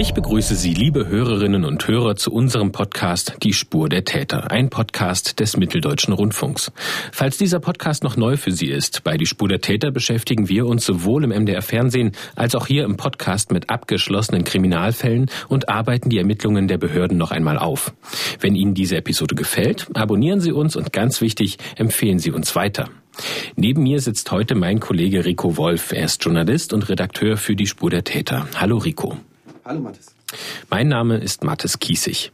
Ich begrüße Sie, liebe Hörerinnen und Hörer, zu unserem Podcast Die Spur der Täter, ein Podcast des Mitteldeutschen Rundfunks. Falls dieser Podcast noch neu für Sie ist, bei Die Spur der Täter beschäftigen wir uns sowohl im MDR Fernsehen als auch hier im Podcast mit abgeschlossenen Kriminalfällen und arbeiten die Ermittlungen der Behörden noch einmal auf. Wenn Ihnen diese Episode gefällt, abonnieren Sie uns und ganz wichtig, empfehlen Sie uns weiter. Neben mir sitzt heute mein Kollege Rico Wolf. Er ist Journalist und Redakteur für die Spur der Täter. Hallo Rico. Hallo Mathis. Mein Name ist Mathis Kiesig.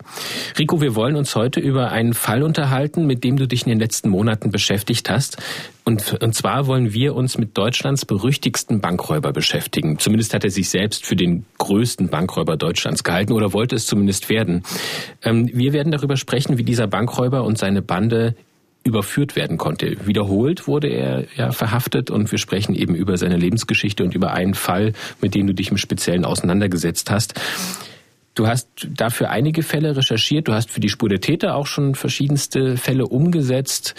Rico, wir wollen uns heute über einen Fall unterhalten, mit dem du dich in den letzten Monaten beschäftigt hast. Und, und zwar wollen wir uns mit Deutschlands berüchtigsten Bankräuber beschäftigen. Zumindest hat er sich selbst für den größten Bankräuber Deutschlands gehalten oder wollte es zumindest werden. Ähm, wir werden darüber sprechen, wie dieser Bankräuber und seine Bande überführt werden konnte. Wiederholt wurde er ja verhaftet und wir sprechen eben über seine Lebensgeschichte und über einen Fall, mit dem du dich im Speziellen auseinandergesetzt hast. Du hast dafür einige Fälle recherchiert, du hast für die Spur der Täter auch schon verschiedenste Fälle umgesetzt.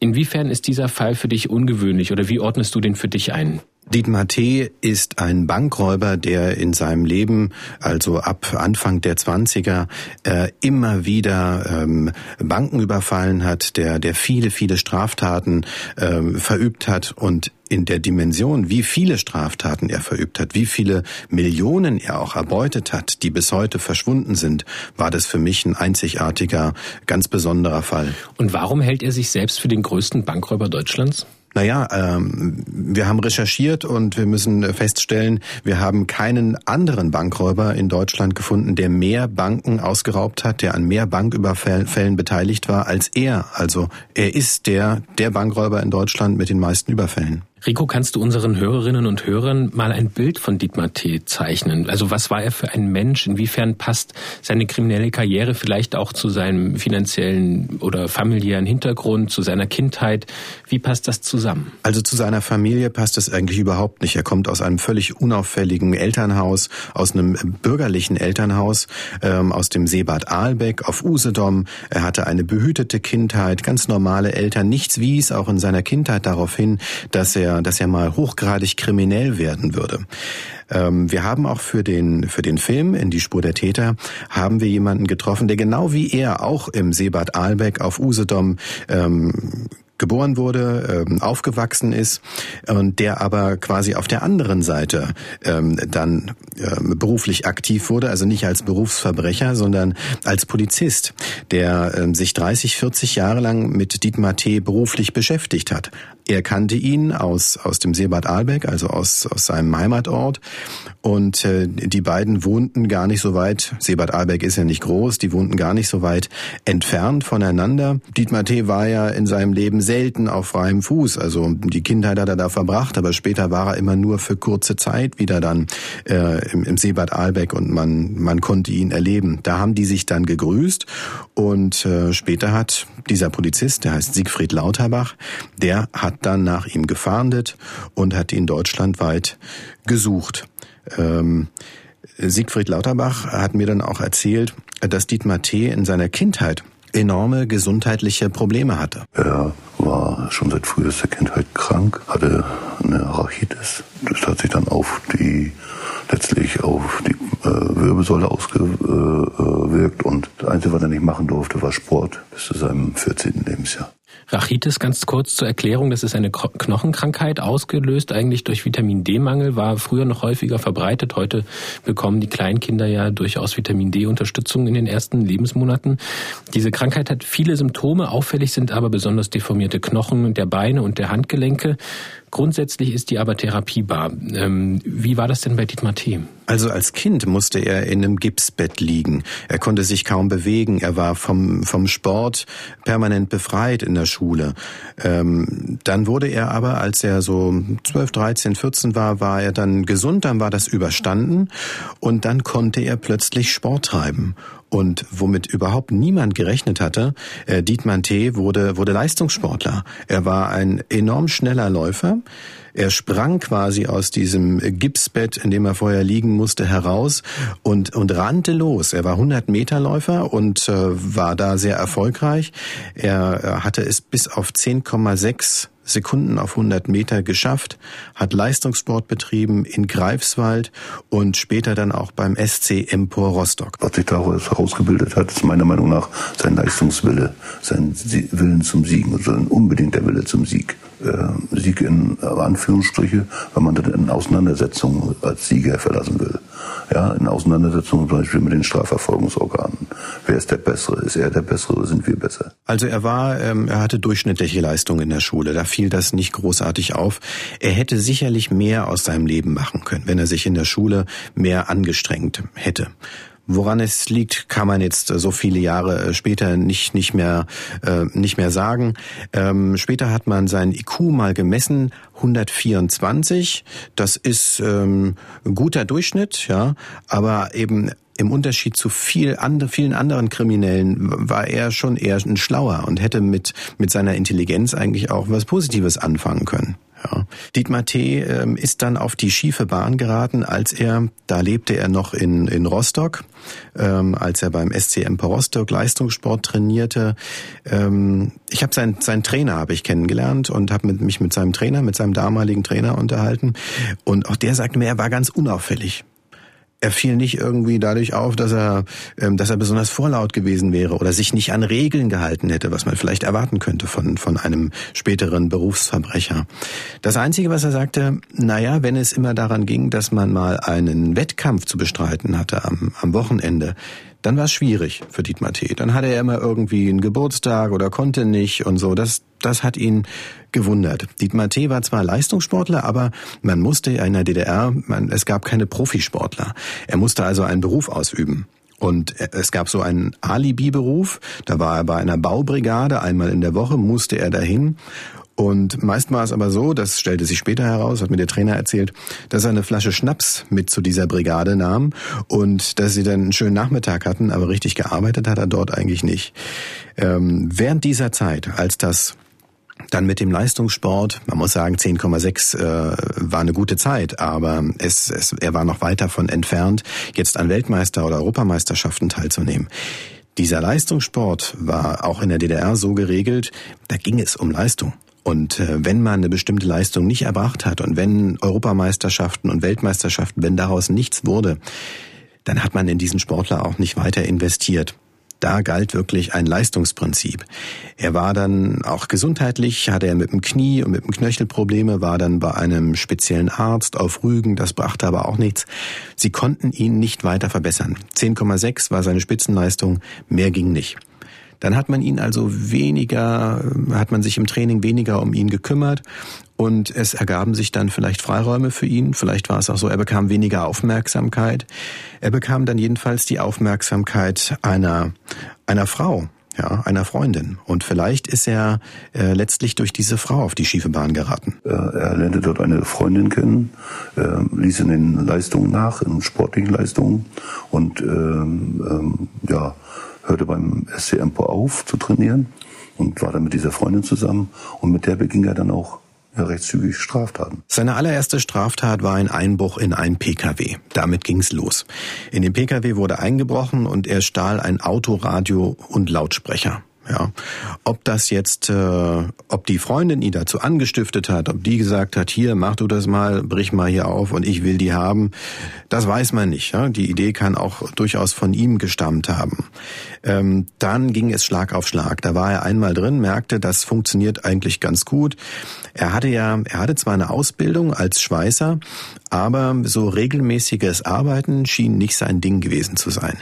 Inwiefern ist dieser Fall für dich ungewöhnlich oder wie ordnest du den für dich ein? Dietmar T. ist ein Bankräuber, der in seinem Leben, also ab Anfang der 20er, äh, immer wieder ähm, Banken überfallen hat, der, der viele, viele Straftaten ähm, verübt hat und in der Dimension, wie viele Straftaten er verübt hat, wie viele Millionen er auch erbeutet hat, die bis heute verschwunden sind, war das für mich ein einzigartiger, ganz besonderer Fall. Und warum hält er sich selbst für den größten Bankräuber Deutschlands? Naja, ähm, wir haben recherchiert und wir müssen feststellen, wir haben keinen anderen Bankräuber in Deutschland gefunden, der mehr Banken ausgeraubt hat, der an mehr Banküberfällen beteiligt war als er. Also er ist der, der Bankräuber in Deutschland mit den meisten Überfällen. Rico, kannst du unseren Hörerinnen und Hörern mal ein Bild von Dietmar T. zeichnen? Also was war er für ein Mensch? Inwiefern passt seine kriminelle Karriere vielleicht auch zu seinem finanziellen oder familiären Hintergrund, zu seiner Kindheit? Wie passt das zusammen? Also zu seiner Familie passt es eigentlich überhaupt nicht. Er kommt aus einem völlig unauffälligen Elternhaus, aus einem bürgerlichen Elternhaus, ähm, aus dem Seebad Aalbeck auf Usedom. Er hatte eine behütete Kindheit, ganz normale Eltern. Nichts wies auch in seiner Kindheit darauf hin, dass er er, dass er mal hochgradig kriminell werden würde. Ähm, wir haben auch für den, für den Film In die Spur der Täter haben wir jemanden getroffen, der genau wie er auch im Seebad Aalbeck auf Usedom ähm, geboren wurde, ähm, aufgewachsen ist und der aber quasi auf der anderen Seite ähm, dann ähm, beruflich aktiv wurde, also nicht als Berufsverbrecher, sondern als Polizist, der sich 30, 40 Jahre lang mit Dietmar T. beruflich beschäftigt hat. Er kannte ihn aus, aus dem Seebad Aalbeck, also aus, aus seinem Heimatort. Und äh, die beiden wohnten gar nicht so weit, Seebad Aalbeck ist ja nicht groß, die wohnten gar nicht so weit entfernt voneinander. Dietmar T. war ja in seinem Leben selten auf freiem Fuß. Also die Kindheit hat er da verbracht, aber später war er immer nur für kurze Zeit wieder dann äh, im, im Seebad Aalbeck und man, man konnte ihn erleben. Da haben die sich dann gegrüßt und äh, später hat dieser Polizist, der heißt Siegfried Lauterbach, der hat dann nach ihm gefahndet und hat ihn deutschlandweit gesucht. Ähm, Siegfried Lauterbach hat mir dann auch erzählt, dass Dietmar T. in seiner Kindheit enorme gesundheitliche Probleme hatte. Er war schon seit frühester Kindheit krank, hatte eine Rachitis. Das hat sich dann auf die letztlich auf die äh, Wirbelsäule ausgewirkt und das Einzige, was er nicht machen durfte, war Sport bis zu seinem 14. Lebensjahr. Rachitis ganz kurz zur Erklärung, das ist eine Knochenkrankheit, ausgelöst eigentlich durch Vitamin D-Mangel, war früher noch häufiger verbreitet. Heute bekommen die Kleinkinder ja durchaus Vitamin D-Unterstützung in den ersten Lebensmonaten. Diese Krankheit hat viele Symptome, auffällig sind aber besonders deformierte Knochen der Beine und der Handgelenke. Grundsätzlich ist die aber therapiebar. Ähm, wie war das denn bei Dietmar T.? Also als Kind musste er in einem Gipsbett liegen. Er konnte sich kaum bewegen. Er war vom, vom Sport permanent befreit in der Schule. Ähm, dann wurde er aber, als er so 12, 13, 14 war, war er dann gesund, dann war das überstanden und dann konnte er plötzlich Sport treiben. Und womit überhaupt niemand gerechnet hatte, äh, Dietmar T. wurde, wurde Leistungssportler. Er war ein enorm schneller Läufer. Er sprang quasi aus diesem Gipsbett, in dem er vorher liegen musste, heraus und, und rannte los. Er war 100 Meter Läufer und äh, war da sehr erfolgreich. Er hatte es bis auf 10,6 Sekunden auf 100 Meter geschafft, hat Leistungssport betrieben in Greifswald und später dann auch beim SC Empor Rostock. Was sich daraus herausgebildet hat, ist meiner Meinung nach sein Leistungswille, sein Willen zum Siegen, also ein unbedingter Wille zum Sieg. Äh, Sieg in Anführungsstriche, weil man dann in Auseinandersetzungen als Sieger verlassen will. Ja, in Auseinandersetzungen zum Beispiel mit den Strafverfolgungsorganen. Wer ist der Bessere? Ist er der Bessere oder sind wir besser? Also er war, ähm, er hatte durchschnittliche Leistungen in der Schule. Da fiel das nicht großartig auf. Er hätte sicherlich mehr aus seinem Leben machen können, wenn er sich in der Schule mehr angestrengt hätte. Woran es liegt, kann man jetzt so viele Jahre äh, später nicht nicht mehr äh, nicht mehr sagen. Ähm, später hat man sein IQ mal gemessen, 124. Das ist ähm, ein guter Durchschnitt, ja, aber eben im Unterschied zu viel andre, vielen anderen Kriminellen war er schon eher ein Schlauer und hätte mit, mit seiner Intelligenz eigentlich auch was Positives anfangen können. Ja. Dietmar T. Ähm, ist dann auf die schiefe Bahn geraten, als er, da lebte er noch in, in Rostock, ähm, als er beim SCM Rostock Leistungssport trainierte. Ähm, ich habe seinen, seinen Trainer habe ich kennengelernt und habe mich mit seinem Trainer, mit seinem damaligen Trainer unterhalten. Und auch der sagte mir, er war ganz unauffällig er fiel nicht irgendwie dadurch auf, dass er, ähm, dass er besonders vorlaut gewesen wäre oder sich nicht an Regeln gehalten hätte, was man vielleicht erwarten könnte von, von einem späteren Berufsverbrecher. Das Einzige, was er sagte, naja, wenn es immer daran ging, dass man mal einen Wettkampf zu bestreiten hatte am, am Wochenende, dann war es schwierig für Dietmar T. Dann hatte er immer irgendwie einen Geburtstag oder konnte nicht und so. Das, das hat ihn gewundert. Dietmar T. war zwar Leistungssportler, aber man musste in der DDR, man, es gab keine Profisportler. Er musste also einen Beruf ausüben. Und es gab so einen Alibi-Beruf, da war er bei einer Baubrigade, einmal in der Woche musste er dahin und meist war es aber so, das stellte sich später heraus, hat mir der Trainer erzählt, dass er eine Flasche Schnaps mit zu dieser Brigade nahm und dass sie dann einen schönen Nachmittag hatten, aber richtig gearbeitet hat er dort eigentlich nicht. Ähm, während dieser Zeit, als das dann mit dem Leistungssport, man muss sagen, 10,6 äh, war eine gute Zeit, aber es, es, er war noch weit davon entfernt, jetzt an Weltmeister- oder Europameisterschaften teilzunehmen. Dieser Leistungssport war auch in der DDR so geregelt, da ging es um Leistung. Und äh, wenn man eine bestimmte Leistung nicht erbracht hat und wenn Europameisterschaften und Weltmeisterschaften, wenn daraus nichts wurde, dann hat man in diesen Sportler auch nicht weiter investiert. Da galt wirklich ein Leistungsprinzip. Er war dann auch gesundheitlich, hatte er mit dem Knie und mit dem Knöchel Probleme, war dann bei einem speziellen Arzt auf Rügen, das brachte aber auch nichts. Sie konnten ihn nicht weiter verbessern. 10,6 war seine Spitzenleistung, mehr ging nicht. Dann hat man ihn also weniger, hat man sich im Training weniger um ihn gekümmert und es ergaben sich dann vielleicht Freiräume für ihn. Vielleicht war es auch so, er bekam weniger Aufmerksamkeit. Er bekam dann jedenfalls die Aufmerksamkeit einer, einer Frau, ja, einer Freundin. Und vielleicht ist er äh, letztlich durch diese Frau auf die schiefe Bahn geraten. Er lernte dort eine Freundin kennen, äh, ließ in den Leistungen nach, in sportlichen Leistungen und ähm, ähm, ja, hörte beim SC Empo auf zu trainieren und war dann mit dieser Freundin zusammen und mit der beging er dann auch ja, recht Straftaten. Seine allererste Straftat war ein Einbruch in ein Pkw. Damit ging's los. In den Pkw wurde eingebrochen und er stahl ein Autoradio und Lautsprecher. Ja, ob das jetzt, äh, ob die Freundin ihn dazu angestiftet hat, ob die gesagt hat, hier mach du das mal, brich mal hier auf und ich will die haben, das weiß man nicht. Ja? Die Idee kann auch durchaus von ihm gestammt haben. Ähm, dann ging es Schlag auf Schlag. Da war er einmal drin, merkte, das funktioniert eigentlich ganz gut. Er hatte ja, er hatte zwar eine Ausbildung als Schweißer, aber so regelmäßiges Arbeiten schien nicht sein Ding gewesen zu sein.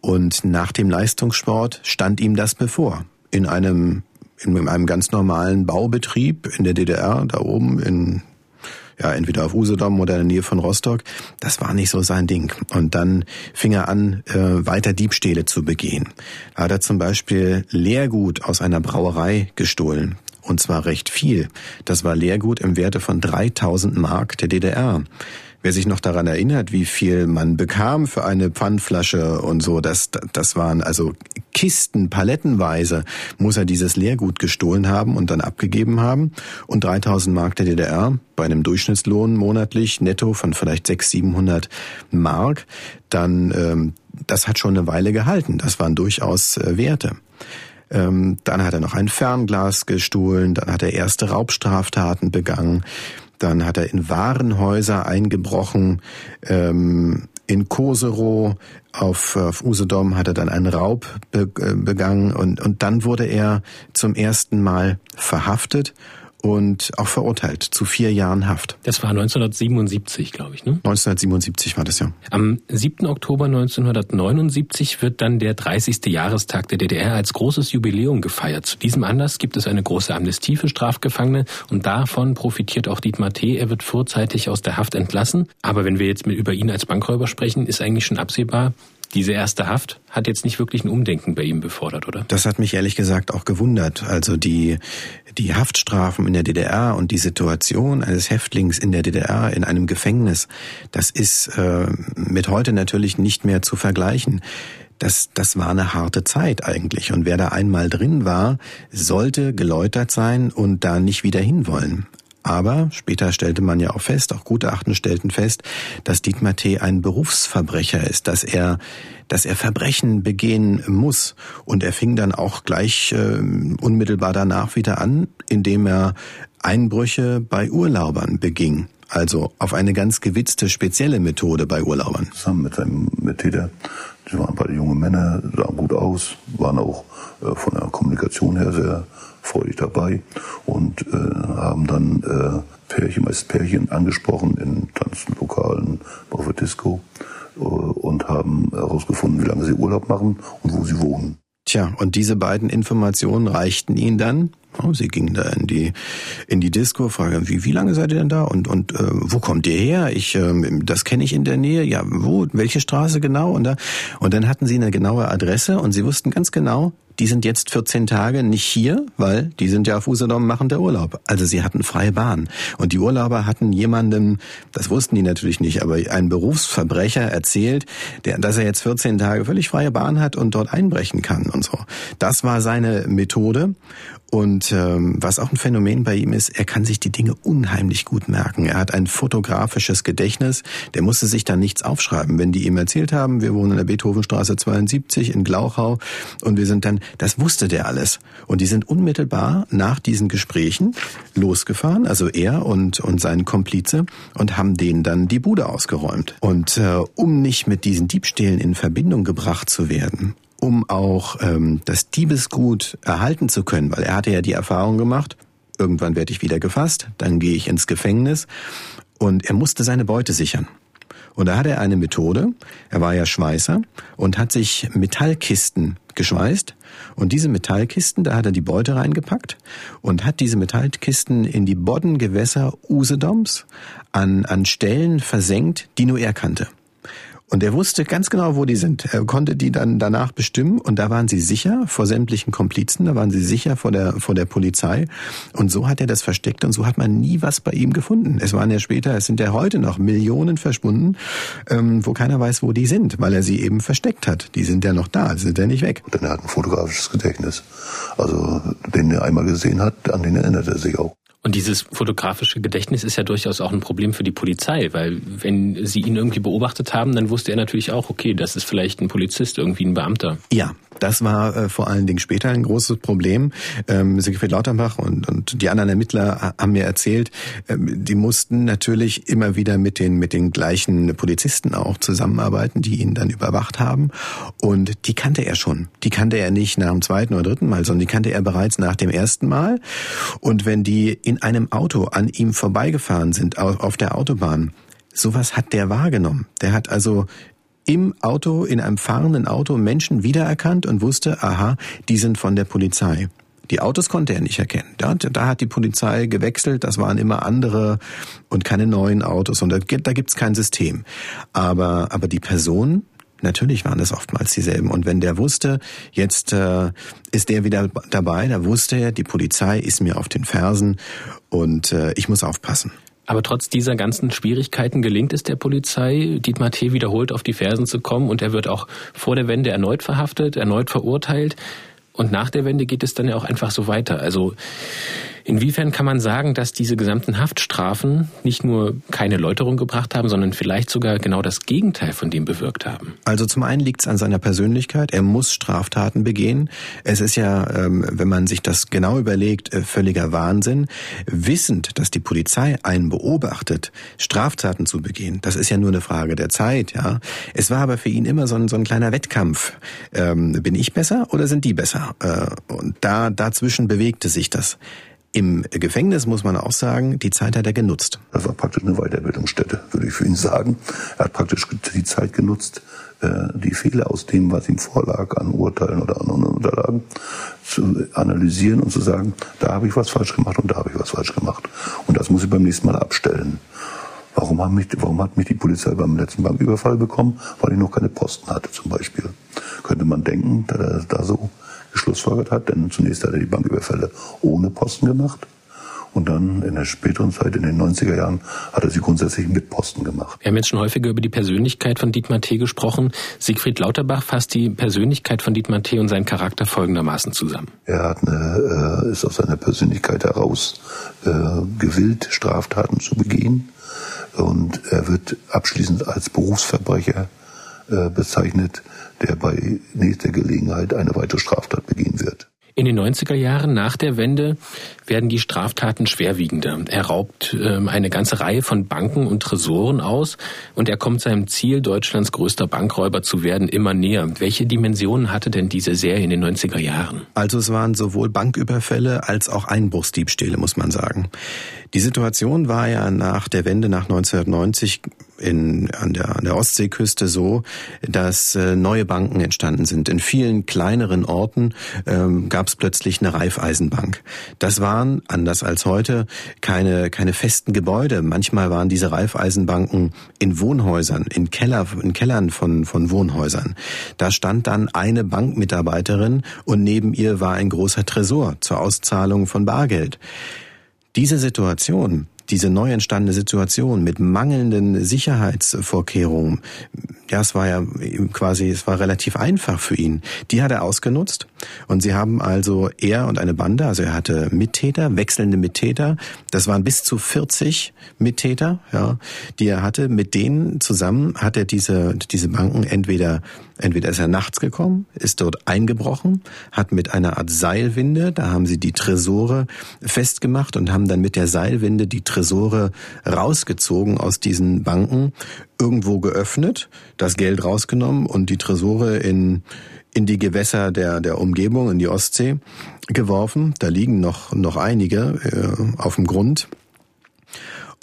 Und nach dem Leistungssport stand ihm das bevor. In einem, in einem ganz normalen Baubetrieb in der DDR, da oben in ja, entweder auf Usedom oder in der Nähe von Rostock. Das war nicht so sein Ding. Und dann fing er an, äh, weiter Diebstähle zu begehen. Da hat er zum Beispiel Leergut aus einer Brauerei gestohlen. Und zwar recht viel. Das war Leergut im Werte von 3000 Mark der DDR. Wer sich noch daran erinnert, wie viel man bekam für eine Pfandflasche und so, das, das waren also Kisten, palettenweise muss er dieses Leergut gestohlen haben und dann abgegeben haben. Und 3000 Mark der DDR bei einem Durchschnittslohn monatlich netto von vielleicht 600, 700 Mark, dann ähm, das hat schon eine Weile gehalten. Das waren durchaus äh, Werte. Ähm, dann hat er noch ein Fernglas gestohlen, dann hat er erste Raubstraftaten begangen, dann hat er in Warenhäuser eingebrochen, ähm, in Koserow auf, auf Usedom hat er dann einen Raub äh, begangen und, und dann wurde er zum ersten Mal verhaftet und auch verurteilt zu vier Jahren Haft. Das war 1977, glaube ich, ne? 1977 war das ja. Am 7. Oktober 1979 wird dann der 30. Jahrestag der DDR als großes Jubiläum gefeiert. Zu diesem Anlass gibt es eine große Amnestie für Strafgefangene und davon profitiert auch Dietmar T. Er wird vorzeitig aus der Haft entlassen. Aber wenn wir jetzt mit über ihn als Bankräuber sprechen, ist eigentlich schon absehbar, diese erste Haft hat jetzt nicht wirklich ein Umdenken bei ihm befordert, oder? Das hat mich ehrlich gesagt auch gewundert. Also die, die Haftstrafen in der DDR und die Situation eines Häftlings in der DDR in einem Gefängnis, das ist äh, mit heute natürlich nicht mehr zu vergleichen. Das, das war eine harte Zeit eigentlich. Und wer da einmal drin war, sollte geläutert sein und da nicht wieder hinwollen. Aber später stellte man ja auch fest, auch Gutachten stellten fest, dass Dietmar T. ein Berufsverbrecher ist, dass er, dass er Verbrechen begehen muss. Und er fing dann auch gleich äh, unmittelbar danach wieder an, indem er Einbrüche bei Urlaubern beging. Also auf eine ganz gewitzte, spezielle Methode bei Urlaubern. Zusammen mit seinem Mittäter. Sie waren beide junge Männer, sahen gut aus, waren auch äh, von der Kommunikation her sehr freudig dabei und äh, haben dann äh, Pärchen, meist Pärchen angesprochen in Tanzenlokalen, auf der Disco äh, und haben herausgefunden, wie lange sie Urlaub machen und wo sie wohnen. Tja, und diese beiden Informationen reichten ihnen dann. Oh, sie gingen da in die in die Disco, fragen, wie wie lange seid ihr denn da und und äh, wo kommt ihr her? Ich äh, das kenne ich in der Nähe. Ja, wo? Welche Straße genau? Und da und dann hatten sie eine genaue Adresse und sie wussten ganz genau, die sind jetzt 14 Tage nicht hier, weil die sind ja auf Usedom machen der Urlaub. Also sie hatten freie Bahn. Und die Urlauber hatten jemandem, das wussten die natürlich nicht, aber ein Berufsverbrecher erzählt, der, dass er jetzt 14 Tage völlig freie Bahn hat und dort einbrechen kann und so. Das war seine Methode. Und ähm, was auch ein Phänomen bei ihm ist, er kann sich die Dinge unheimlich gut merken. Er hat ein fotografisches Gedächtnis. Der musste sich da nichts aufschreiben. Wenn die ihm erzählt haben, wir wohnen in der Beethovenstraße 72 in Glauchau und wir sind dann, das wusste der alles. Und die sind unmittelbar nach diesen Gesprächen losgefahren, also er und, und sein Komplize, und haben denen dann die Bude ausgeräumt. Und äh, um nicht mit diesen Diebstählen in Verbindung gebracht zu werden um auch ähm, das Diebesgut erhalten zu können, weil er hatte ja die Erfahrung gemacht, irgendwann werde ich wieder gefasst, dann gehe ich ins Gefängnis und er musste seine Beute sichern. Und da hat er eine Methode, er war ja Schweißer und hat sich Metallkisten geschweißt und diese Metallkisten, da hat er die Beute reingepackt und hat diese Metallkisten in die Boddengewässer Usedoms an, an Stellen versenkt, die nur er kannte. Und er wusste ganz genau, wo die sind. Er konnte die dann danach bestimmen und da waren sie sicher vor sämtlichen Komplizen, da waren sie sicher vor der, vor der Polizei. Und so hat er das versteckt und so hat man nie was bei ihm gefunden. Es waren ja später, es sind ja heute noch Millionen verschwunden, ähm, wo keiner weiß, wo die sind, weil er sie eben versteckt hat. Die sind ja noch da, sind ja nicht weg. Denn er hat ein fotografisches Gedächtnis. Also den er einmal gesehen hat, an den erinnert er sich auch. Und dieses fotografische Gedächtnis ist ja durchaus auch ein Problem für die Polizei, weil wenn sie ihn irgendwie beobachtet haben, dann wusste er natürlich auch, okay, das ist vielleicht ein Polizist, irgendwie ein Beamter. Ja, das war äh, vor allen Dingen später ein großes Problem. Ähm, Siegfried Lauterbach und, und die anderen Ermittler haben mir erzählt, ähm, die mussten natürlich immer wieder mit den, mit den gleichen Polizisten auch zusammenarbeiten, die ihn dann überwacht haben. Und die kannte er schon. Die kannte er nicht nach dem zweiten oder dritten Mal, sondern die kannte er bereits nach dem ersten Mal. Und wenn die in einem Auto an ihm vorbeigefahren sind auf der Autobahn, sowas hat der wahrgenommen. Der hat also im Auto, in einem fahrenden Auto Menschen wiedererkannt und wusste, aha, die sind von der Polizei. Die Autos konnte er nicht erkennen. Da, da hat die Polizei gewechselt, das waren immer andere und keine neuen Autos und da, da gibt's kein System. Aber, aber die Person, Natürlich waren es oftmals dieselben. Und wenn der wusste, jetzt äh, ist der wieder dabei, da wusste er, die Polizei ist mir auf den Fersen und äh, ich muss aufpassen. Aber trotz dieser ganzen Schwierigkeiten gelingt es der Polizei, Dietmar T. wiederholt auf die Fersen zu kommen und er wird auch vor der Wende erneut verhaftet, erneut verurteilt. Und nach der Wende geht es dann ja auch einfach so weiter. Also Inwiefern kann man sagen, dass diese gesamten Haftstrafen nicht nur keine Läuterung gebracht haben, sondern vielleicht sogar genau das Gegenteil von dem bewirkt haben? Also zum einen liegt es an seiner Persönlichkeit. Er muss Straftaten begehen. Es ist ja, ähm, wenn man sich das genau überlegt, äh, völliger Wahnsinn. Wissend, dass die Polizei einen beobachtet, Straftaten zu begehen, das ist ja nur eine Frage der Zeit. Ja, Es war aber für ihn immer so ein, so ein kleiner Wettkampf. Ähm, bin ich besser oder sind die besser? Äh, und da dazwischen bewegte sich das. Im Gefängnis muss man auch sagen, die Zeit hat er genutzt. Das war praktisch eine Weiterbildungsstätte, würde ich für ihn sagen. Er hat praktisch die Zeit genutzt, äh, die Fehler aus dem, was ihm vorlag, an Urteilen oder anderen Unterlagen, zu analysieren und zu sagen, da habe ich was falsch gemacht und da habe ich was falsch gemacht. Und das muss ich beim nächsten Mal abstellen. Warum hat, mich, warum hat mich die Polizei beim letzten Banküberfall bekommen? Weil ich noch keine Posten hatte zum Beispiel. Könnte man denken, da da so geschlussfolgert hat, denn zunächst hat er die Banküberfälle ohne Posten gemacht. Und dann in der späteren Zeit, in den 90er Jahren, hat er sie grundsätzlich mit Posten gemacht. Wir haben jetzt schon häufiger über die Persönlichkeit von Dietmar T. gesprochen. Siegfried Lauterbach fasst die Persönlichkeit von Dietmar T. und seinen Charakter folgendermaßen zusammen. Er hat eine, äh, ist aus seiner Persönlichkeit heraus äh, gewillt, Straftaten zu begehen. Und er wird abschließend als Berufsverbrecher äh, bezeichnet, der bei nächster Gelegenheit eine weitere Straftat begehen wird. In den 90er Jahren nach der Wende werden die Straftaten schwerwiegender. Er raubt ähm, eine ganze Reihe von Banken und Tresoren aus und er kommt seinem Ziel, Deutschlands größter Bankräuber zu werden, immer näher. Welche Dimensionen hatte denn diese Serie in den 90er Jahren? Also es waren sowohl Banküberfälle als auch Einbruchsdiebstähle, muss man sagen. Die Situation war ja nach der Wende nach 1990 in, an, der, an der Ostseeküste so, dass äh, neue Banken entstanden sind. In vielen kleineren Orten ähm, gab es plötzlich eine Raiffeisenbank. Das waren, anders als heute, keine, keine festen Gebäude. Manchmal waren diese Raiffeisenbanken in Wohnhäusern, in, Keller, in Kellern von, von Wohnhäusern. Da stand dann eine Bankmitarbeiterin und neben ihr war ein großer Tresor zur Auszahlung von Bargeld. Diese Situation, diese neu entstandene Situation mit mangelnden Sicherheitsvorkehrungen, ja, es war ja quasi, es war relativ einfach für ihn. Die hat er ausgenutzt und sie haben also er und eine Bande, also er hatte Mittäter, wechselnde Mittäter, das waren bis zu 40 Mittäter, ja, die er hatte. Mit denen zusammen hat er diese diese Banken entweder entweder ist er nachts gekommen, ist dort eingebrochen, hat mit einer Art Seilwinde, da haben sie die Tresore festgemacht und haben dann mit der Seilwinde die Tresore rausgezogen aus diesen Banken, irgendwo geöffnet, das Geld rausgenommen und die Tresore in in die Gewässer der der Umgebung in die Ostsee geworfen. Da liegen noch noch einige äh, auf dem Grund.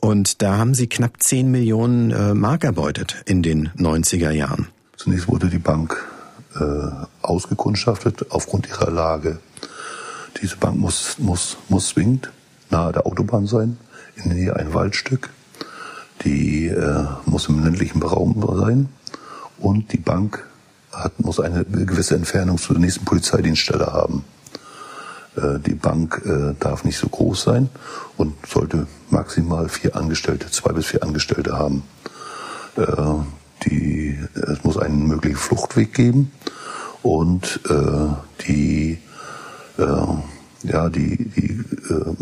Und da haben sie knapp 10 Millionen äh, Mark erbeutet in den 90er Jahren. Zunächst wurde die Bank äh, ausgekundschaftet aufgrund ihrer Lage. Diese Bank muss, muss, muss zwingend nahe der Autobahn sein, in der Nähe ein Waldstück. Die äh, muss im ländlichen Raum sein. Und die Bank hat, muss eine gewisse Entfernung zur nächsten Polizeidienststelle haben. Äh, die Bank äh, darf nicht so groß sein und sollte maximal vier Angestellte, zwei bis vier Angestellte haben. Äh, die, es muss einen möglichen Fluchtweg geben und äh, die, äh, ja, die, die äh,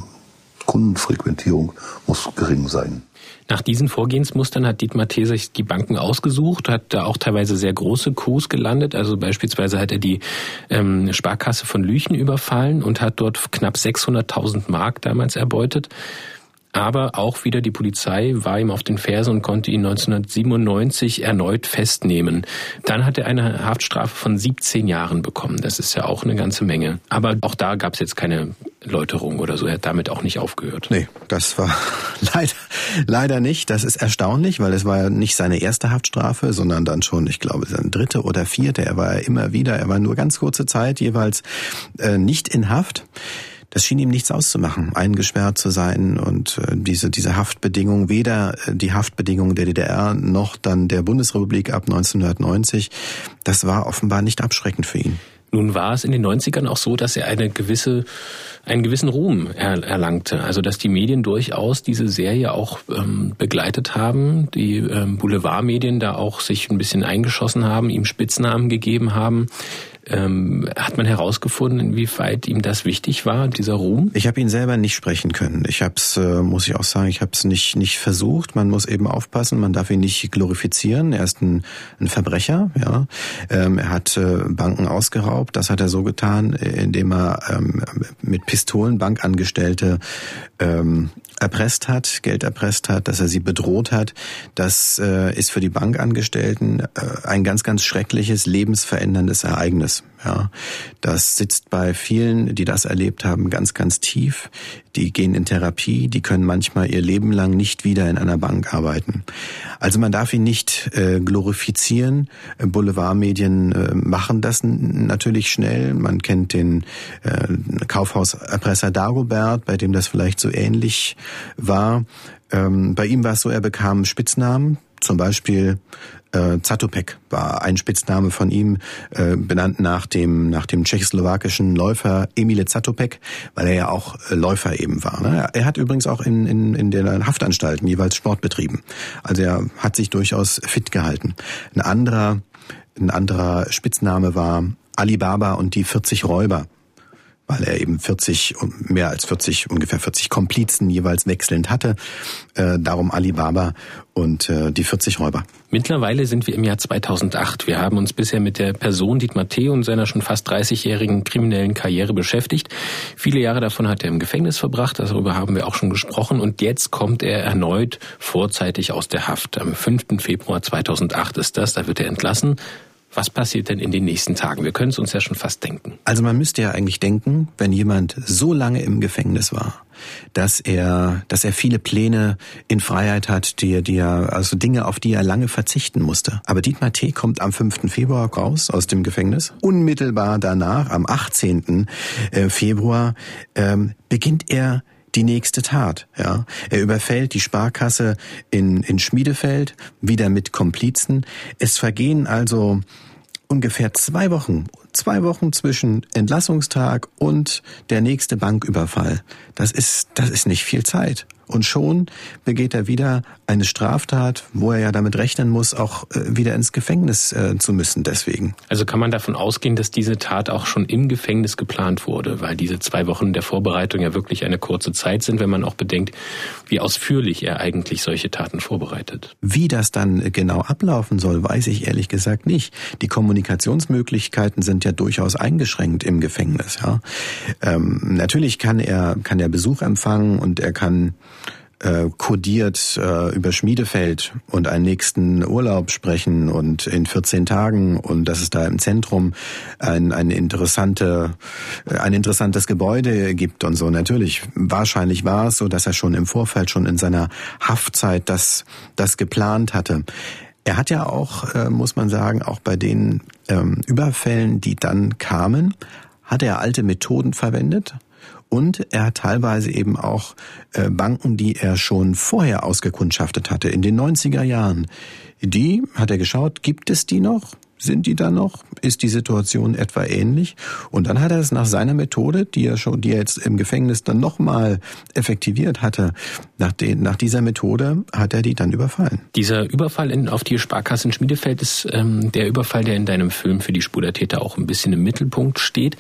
Kundenfrequentierung muss gering sein. Nach diesen Vorgehensmustern hat Dietmar T. sich die Banken ausgesucht, hat da auch teilweise sehr große Coups gelandet. Also beispielsweise hat er die ähm, Sparkasse von Lüchen überfallen und hat dort knapp 600.000 Mark damals erbeutet. Aber auch wieder die Polizei war ihm auf den Fersen und konnte ihn 1997 erneut festnehmen. Dann hat er eine Haftstrafe von 17 Jahren bekommen. Das ist ja auch eine ganze Menge. Aber auch da gab es jetzt keine Läuterung oder so. Er hat damit auch nicht aufgehört. Nee, das war leider, leider nicht. Das ist erstaunlich, weil es war ja nicht seine erste Haftstrafe, sondern dann schon, ich glaube, seine dritte oder vierte. Er war ja immer wieder, er war nur ganz kurze Zeit jeweils äh, nicht in Haft das schien ihm nichts auszumachen, eingesperrt zu sein und äh, diese, diese Haftbedingungen, weder äh, die Haftbedingungen der DDR noch dann der Bundesrepublik ab 1990, das war offenbar nicht abschreckend für ihn. Nun war es in den 90ern auch so, dass er eine gewisse, einen gewissen Ruhm er, erlangte. Also dass die Medien durchaus diese Serie auch ähm, begleitet haben, die ähm, Boulevardmedien da auch sich ein bisschen eingeschossen haben, ihm Spitznamen gegeben haben. Ähm, hat man herausgefunden, inwieweit ihm das wichtig war, dieser Ruhm? Ich habe ihn selber nicht sprechen können. Ich habe es, äh, muss ich auch sagen, ich habe es nicht nicht versucht. Man muss eben aufpassen, man darf ihn nicht glorifizieren. Er ist ein, ein Verbrecher, ja. Ähm, er hat äh, Banken ausgeraubt. Das hat er so getan, indem er ähm, mit Pistolen Bankangestellte ähm, erpresst hat, Geld erpresst hat, dass er sie bedroht hat. Das äh, ist für die Bankangestellten äh, ein ganz, ganz schreckliches, lebensveränderndes Ereignis. Ja, das sitzt bei vielen, die das erlebt haben, ganz, ganz tief. Die gehen in Therapie, die können manchmal ihr Leben lang nicht wieder in einer Bank arbeiten. Also man darf ihn nicht äh, glorifizieren. Boulevardmedien äh, machen das natürlich schnell. Man kennt den äh, Kaufhauserpresser Dagobert, bei dem das vielleicht so ähnlich war. Ähm, bei ihm war es so, er bekam Spitznamen, zum Beispiel äh, Zatopek war ein Spitzname von ihm, äh, benannt nach dem, nach dem tschechoslowakischen Läufer Emile Zatopek, weil er ja auch äh, Läufer eben war. Ne? Er hat übrigens auch in, in, in den Haftanstalten jeweils Sport betrieben. Also er hat sich durchaus fit gehalten. Ein anderer, ein anderer Spitzname war Alibaba und die 40 Räuber weil er eben 40, mehr als 40, ungefähr 40 Komplizen jeweils wechselnd hatte. Äh, darum Alibaba und äh, die 40 Räuber. Mittlerweile sind wir im Jahr 2008. Wir haben uns bisher mit der Person Dietmar T. und seiner schon fast 30-jährigen kriminellen Karriere beschäftigt. Viele Jahre davon hat er im Gefängnis verbracht, darüber haben wir auch schon gesprochen. Und jetzt kommt er erneut vorzeitig aus der Haft. Am 5. Februar 2008 ist das, da wird er entlassen. Was passiert denn in den nächsten Tagen? Wir können es uns ja schon fast denken. Also man müsste ja eigentlich denken, wenn jemand so lange im Gefängnis war, dass er, dass er viele Pläne in Freiheit hat, die, die er, also Dinge, auf die er lange verzichten musste. Aber Dietmar T. kommt am 5. Februar raus aus dem Gefängnis. Unmittelbar danach, am 18. Äh, Februar, ähm, beginnt er die nächste Tat. Ja, er überfällt die Sparkasse in in Schmiedefeld wieder mit Komplizen. Es vergehen also ungefähr zwei Wochen, zwei Wochen zwischen Entlassungstag und der nächste Banküberfall. Das ist das ist nicht viel Zeit. Und schon begeht er wieder eine Straftat, wo er ja damit rechnen muss, auch äh, wieder ins Gefängnis äh, zu müssen deswegen. Also kann man davon ausgehen, dass diese Tat auch schon im Gefängnis geplant wurde, weil diese zwei Wochen der Vorbereitung ja wirklich eine kurze Zeit sind, wenn man auch bedenkt, wie ausführlich er eigentlich solche Taten vorbereitet. Wie das dann genau ablaufen soll, weiß ich ehrlich gesagt nicht. Die Kommunikationsmöglichkeiten sind ja durchaus eingeschränkt im Gefängnis. Ja? Ähm, natürlich kann er, kann er Besuch empfangen und er kann äh, kodiert äh, über Schmiedefeld und einen nächsten Urlaub sprechen und in 14 Tagen und dass es da im Zentrum ein, ein, interessante, äh, ein interessantes Gebäude gibt und so. Natürlich, wahrscheinlich war es so, dass er schon im Vorfeld, schon in seiner Haftzeit das, das geplant hatte. Er hat ja auch, äh, muss man sagen, auch bei den ähm, Überfällen, die dann kamen, hat er alte Methoden verwendet und er hat teilweise eben auch äh, Banken, die er schon vorher ausgekundschaftet hatte, in den 90er Jahren. Die hat er geschaut, gibt es die noch? Sind die da noch? Ist die Situation etwa ähnlich? Und dann hat er es nach seiner Methode, die er schon, die er jetzt im Gefängnis dann nochmal effektiviert hatte, nach, den, nach dieser Methode hat er die dann überfallen. Dieser Überfall in, auf die Sparkasse in Schmiedefeld ist ähm, der Überfall, der in deinem Film für die Spur der Täter auch ein bisschen im Mittelpunkt steht.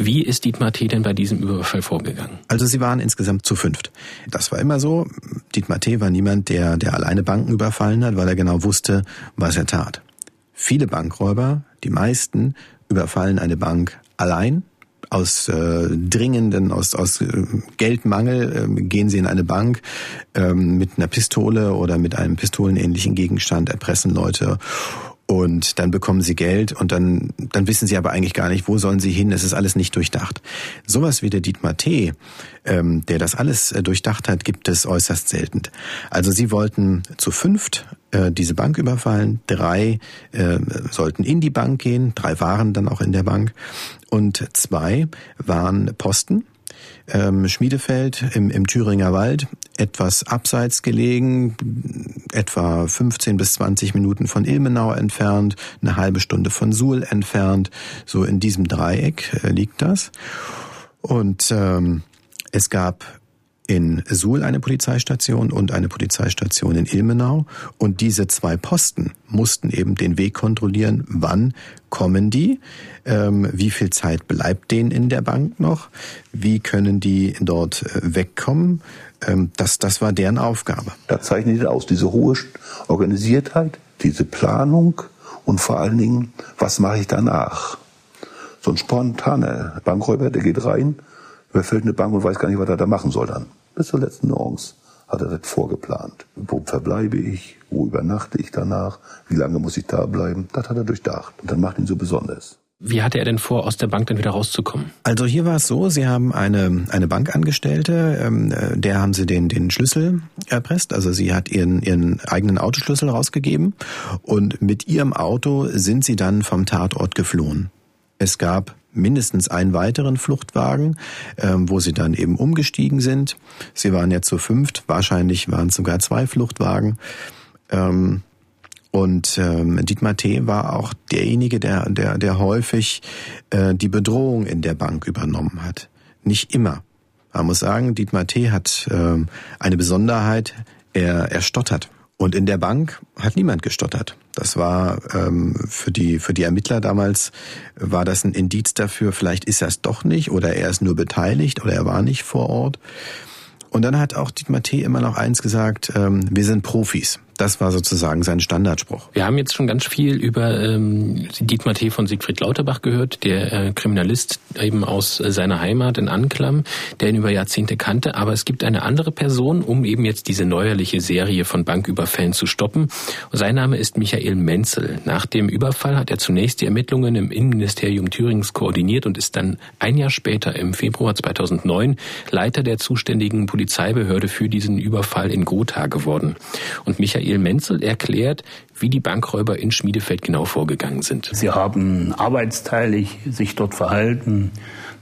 Wie ist Dietmar T. denn bei diesem Überfall vorgegangen? Also sie waren insgesamt zu fünft. Das war immer so. Dietmar T. war niemand, der, der alleine Banken überfallen hat, weil er genau wusste, was er tat. Viele Bankräuber, die meisten, überfallen eine Bank allein. Aus äh, dringenden, aus, aus äh, Geldmangel äh, gehen sie in eine Bank äh, mit einer Pistole oder mit einem pistolenähnlichen Gegenstand, erpressen Leute und dann bekommen sie Geld und dann, dann wissen sie aber eigentlich gar nicht, wo sollen sie hin. Es ist alles nicht durchdacht. Sowas wie der Dietmar T., ähm, der das alles äh, durchdacht hat, gibt es äußerst selten. Also sie wollten zu fünft äh, diese Bank überfallen. Drei äh, sollten in die Bank gehen, drei waren dann auch in der Bank und zwei waren Posten ähm, Schmiedefeld im, im Thüringer Wald, etwas abseits gelegen, etwa 15 bis 20 Minuten von Ilmenau entfernt, eine halbe Stunde von Suhl entfernt. So in diesem Dreieck äh, liegt das. Und ähm, es gab in Suhl eine Polizeistation und eine Polizeistation in Ilmenau. Und diese zwei Posten mussten eben den Weg kontrollieren, wann kommen die, ähm, wie viel Zeit bleibt denen in der Bank noch, wie können die dort äh, wegkommen. Ähm, das, das war deren Aufgabe. Da zeichnet aus diese hohe Organisiertheit, diese Planung und vor allen Dingen, was mache ich danach? So ein spontaner Bankräuber, der geht rein, überfällt eine Bank und weiß gar nicht, was er da machen soll dann. Bis zur letzten Nuance hat er das vorgeplant. Wo verbleibe ich? Wo übernachte ich danach? Wie lange muss ich da bleiben? Das hat er durchdacht. Und dann macht ihn so besonders. Wie hatte er denn vor, aus der Bank dann wieder rauszukommen? Also hier war es so, Sie haben eine, eine Bankangestellte, ähm, der haben Sie den, den Schlüssel erpresst. Also sie hat ihren, ihren eigenen Autoschlüssel rausgegeben und mit ihrem Auto sind Sie dann vom Tatort geflohen. Es gab mindestens einen weiteren Fluchtwagen, ähm, wo sie dann eben umgestiegen sind. Sie waren ja zu fünft, wahrscheinlich waren es sogar zwei Fluchtwagen. Ähm, und ähm, Dietmar T. war auch derjenige, der, der, der häufig äh, die Bedrohung in der Bank übernommen hat. Nicht immer. Man muss sagen, Dietmar T. hat eine Besonderheit, er, er stottert. Und in der Bank hat niemand gestottert. Das war ähm, für die für die Ermittler damals war das ein Indiz dafür. Vielleicht ist er es doch nicht oder er ist nur beteiligt oder er war nicht vor Ort. Und dann hat auch Dietmar T. immer noch eins gesagt: ähm, Wir sind Profis. Das war sozusagen sein Standardspruch. Wir haben jetzt schon ganz viel über ähm, Dietmar T. von Siegfried Lauterbach gehört, der äh, Kriminalist eben aus äh, seiner Heimat in Anklam, der ihn über Jahrzehnte kannte. Aber es gibt eine andere Person, um eben jetzt diese neuerliche Serie von Banküberfällen zu stoppen. Sein Name ist Michael Menzel. Nach dem Überfall hat er zunächst die Ermittlungen im Innenministerium Thürings koordiniert und ist dann ein Jahr später im Februar 2009 Leiter der zuständigen Polizeibehörde für diesen Überfall in Gotha geworden. Und Michael Michael Menzel erklärt, wie die Bankräuber in Schmiedefeld genau vorgegangen sind. Sie haben arbeitsteilig sich dort verhalten.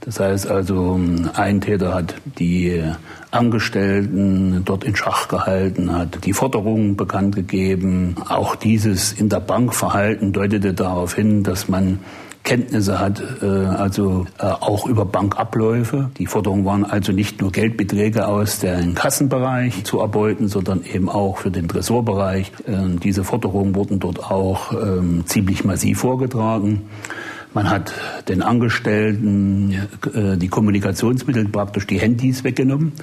Das heißt also, ein Täter hat die Angestellten dort in Schach gehalten, hat die Forderungen bekannt gegeben. Auch dieses in der Bank Verhalten deutete darauf hin, dass man Kenntnisse hat, äh, also äh, auch über Bankabläufe. Die Forderungen waren also nicht nur Geldbeträge aus dem Kassenbereich zu erbeuten, sondern eben auch für den Tresorbereich. Äh, diese Forderungen wurden dort auch ähm, ziemlich massiv vorgetragen. Man hat den Angestellten äh, die Kommunikationsmittel praktisch die Handys weggenommen.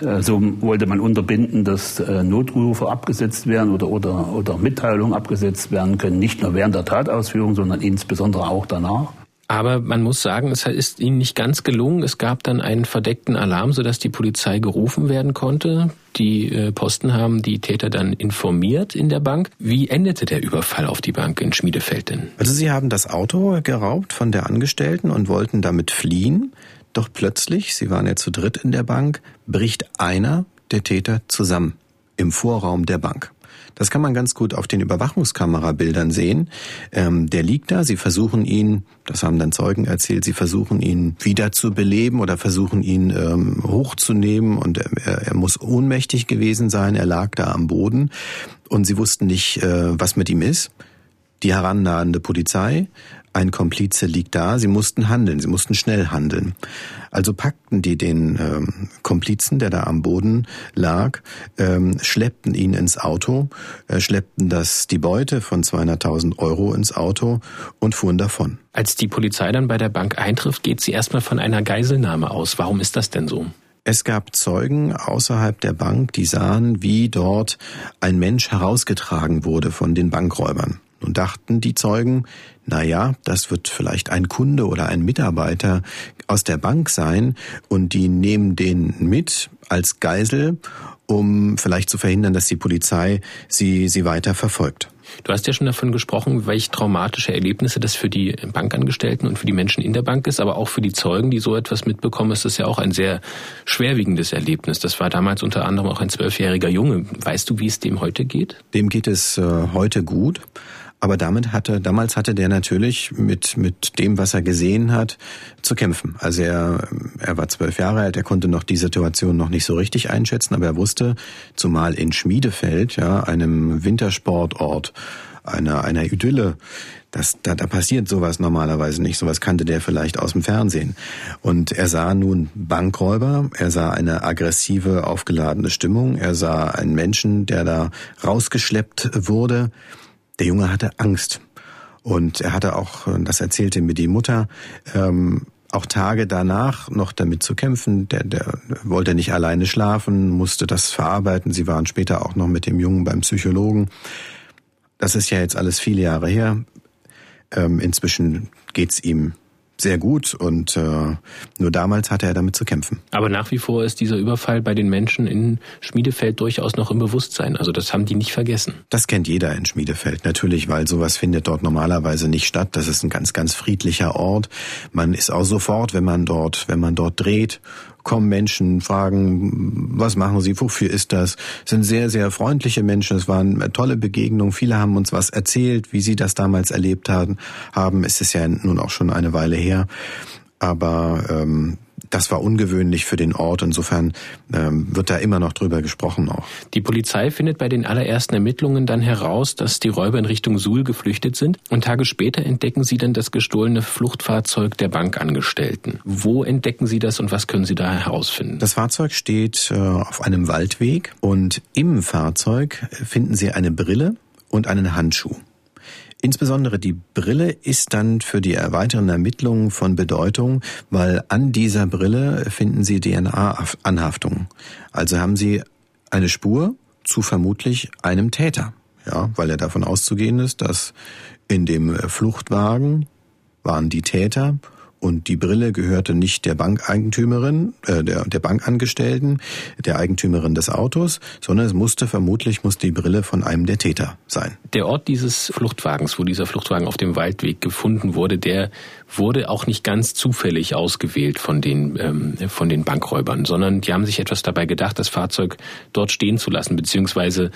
Äh, so wollte man unterbinden, dass äh, Notrufe abgesetzt werden oder, oder, oder Mitteilungen abgesetzt werden können, nicht nur während der Tatausführung, sondern insbesondere auch danach. Aber man muss sagen, es ist ihnen nicht ganz gelungen. Es gab dann einen verdeckten Alarm, sodass die Polizei gerufen werden konnte. Die äh, Posten haben die Täter dann informiert in der Bank. Wie endete der Überfall auf die Bank in Schmiedefeld denn? Also sie haben das Auto geraubt von der Angestellten und wollten damit fliehen. Doch plötzlich, sie waren ja zu dritt in der Bank, bricht einer der Täter zusammen im Vorraum der Bank. Das kann man ganz gut auf den Überwachungskamerabildern sehen. Ähm, der liegt da, sie versuchen ihn, das haben dann Zeugen erzählt, sie versuchen ihn wieder zu beleben oder versuchen ihn ähm, hochzunehmen und er, er, muss ohnmächtig gewesen sein, er lag da am Boden und sie wussten nicht, äh, was mit ihm ist. Die herannahende Polizei ein Komplize liegt da, sie mussten handeln, sie mussten schnell handeln. Also packten die den ähm, Komplizen, der da am Boden lag, ähm, schleppten ihn ins Auto, äh, schleppten das die Beute von 200.000 Euro ins Auto und fuhren davon. Als die Polizei dann bei der Bank eintrifft, geht sie erstmal von einer Geiselnahme aus. Warum ist das denn so? Es gab Zeugen außerhalb der Bank, die sahen, wie dort ein Mensch herausgetragen wurde von den Bankräubern. Nun dachten die Zeugen, na ja, das wird vielleicht ein Kunde oder ein Mitarbeiter aus der Bank sein und die nehmen den mit als Geisel, um vielleicht zu verhindern, dass die Polizei sie, sie weiter verfolgt. Du hast ja schon davon gesprochen, welche traumatische Erlebnisse das für die Bankangestellten und für die Menschen in der Bank ist, aber auch für die Zeugen, die so etwas mitbekommen, ist das ja auch ein sehr schwerwiegendes Erlebnis. Das war damals unter anderem auch ein zwölfjähriger Junge. Weißt du, wie es dem heute geht? Dem geht es äh, heute gut. Aber damit hatte, damals hatte der natürlich mit, mit dem, was er gesehen hat, zu kämpfen. Also er, er war zwölf Jahre alt, er konnte noch die Situation noch nicht so richtig einschätzen, aber er wusste, zumal in Schmiedefeld, ja, einem Wintersportort, einer, einer Idylle. Das, da, da passiert sowas normalerweise nicht. Sowas kannte der vielleicht aus dem Fernsehen. Und er sah nun Bankräuber, er sah eine aggressive, aufgeladene Stimmung, er sah einen Menschen, der da rausgeschleppt wurde. Der Junge hatte Angst. Und er hatte auch, das erzählte mir die Mutter, ähm, auch Tage danach noch damit zu kämpfen. Der, der wollte nicht alleine schlafen, musste das verarbeiten. Sie waren später auch noch mit dem Jungen beim Psychologen. Das ist ja jetzt alles viele Jahre her. Ähm, inzwischen geht's ihm sehr gut und äh, nur damals hatte er damit zu kämpfen. Aber nach wie vor ist dieser Überfall bei den Menschen in Schmiedefeld durchaus noch im Bewusstsein. Also das haben die nicht vergessen. Das kennt jeder in Schmiedefeld natürlich, weil sowas findet dort normalerweise nicht statt. Das ist ein ganz, ganz friedlicher Ort. Man ist auch sofort, wenn man dort, wenn man dort dreht kommen Menschen, fragen, was machen Sie, wofür ist das? Sind sehr, sehr freundliche Menschen. Es waren tolle Begegnungen. Viele haben uns was erzählt, wie sie das damals erlebt haben. Es ist ja nun auch schon eine Weile her. Aber ähm, das war ungewöhnlich für den Ort. Insofern ähm, wird da immer noch drüber gesprochen auch. Die Polizei findet bei den allerersten Ermittlungen dann heraus, dass die Räuber in Richtung Suhl geflüchtet sind. Und Tage später entdecken sie dann das gestohlene Fluchtfahrzeug der Bankangestellten. Wo entdecken sie das und was können sie da herausfinden? Das Fahrzeug steht äh, auf einem Waldweg und im Fahrzeug finden sie eine Brille und einen Handschuh. Insbesondere die Brille ist dann für die weiteren Ermittlungen von Bedeutung, weil an dieser Brille finden Sie DNA-Anhaftungen. Also haben Sie eine Spur zu vermutlich einem Täter. Ja, weil er davon auszugehen ist, dass in dem Fluchtwagen waren die Täter und die Brille gehörte nicht der Bankeigentümerin, äh, der, der Bankangestellten, der Eigentümerin des Autos, sondern es musste vermutlich muss die Brille von einem der Täter sein. Der Ort dieses Fluchtwagens, wo dieser Fluchtwagen auf dem Waldweg gefunden wurde, der wurde auch nicht ganz zufällig ausgewählt von den ähm, von den Bankräubern, sondern die haben sich etwas dabei gedacht, das Fahrzeug dort stehen zu lassen, beziehungsweise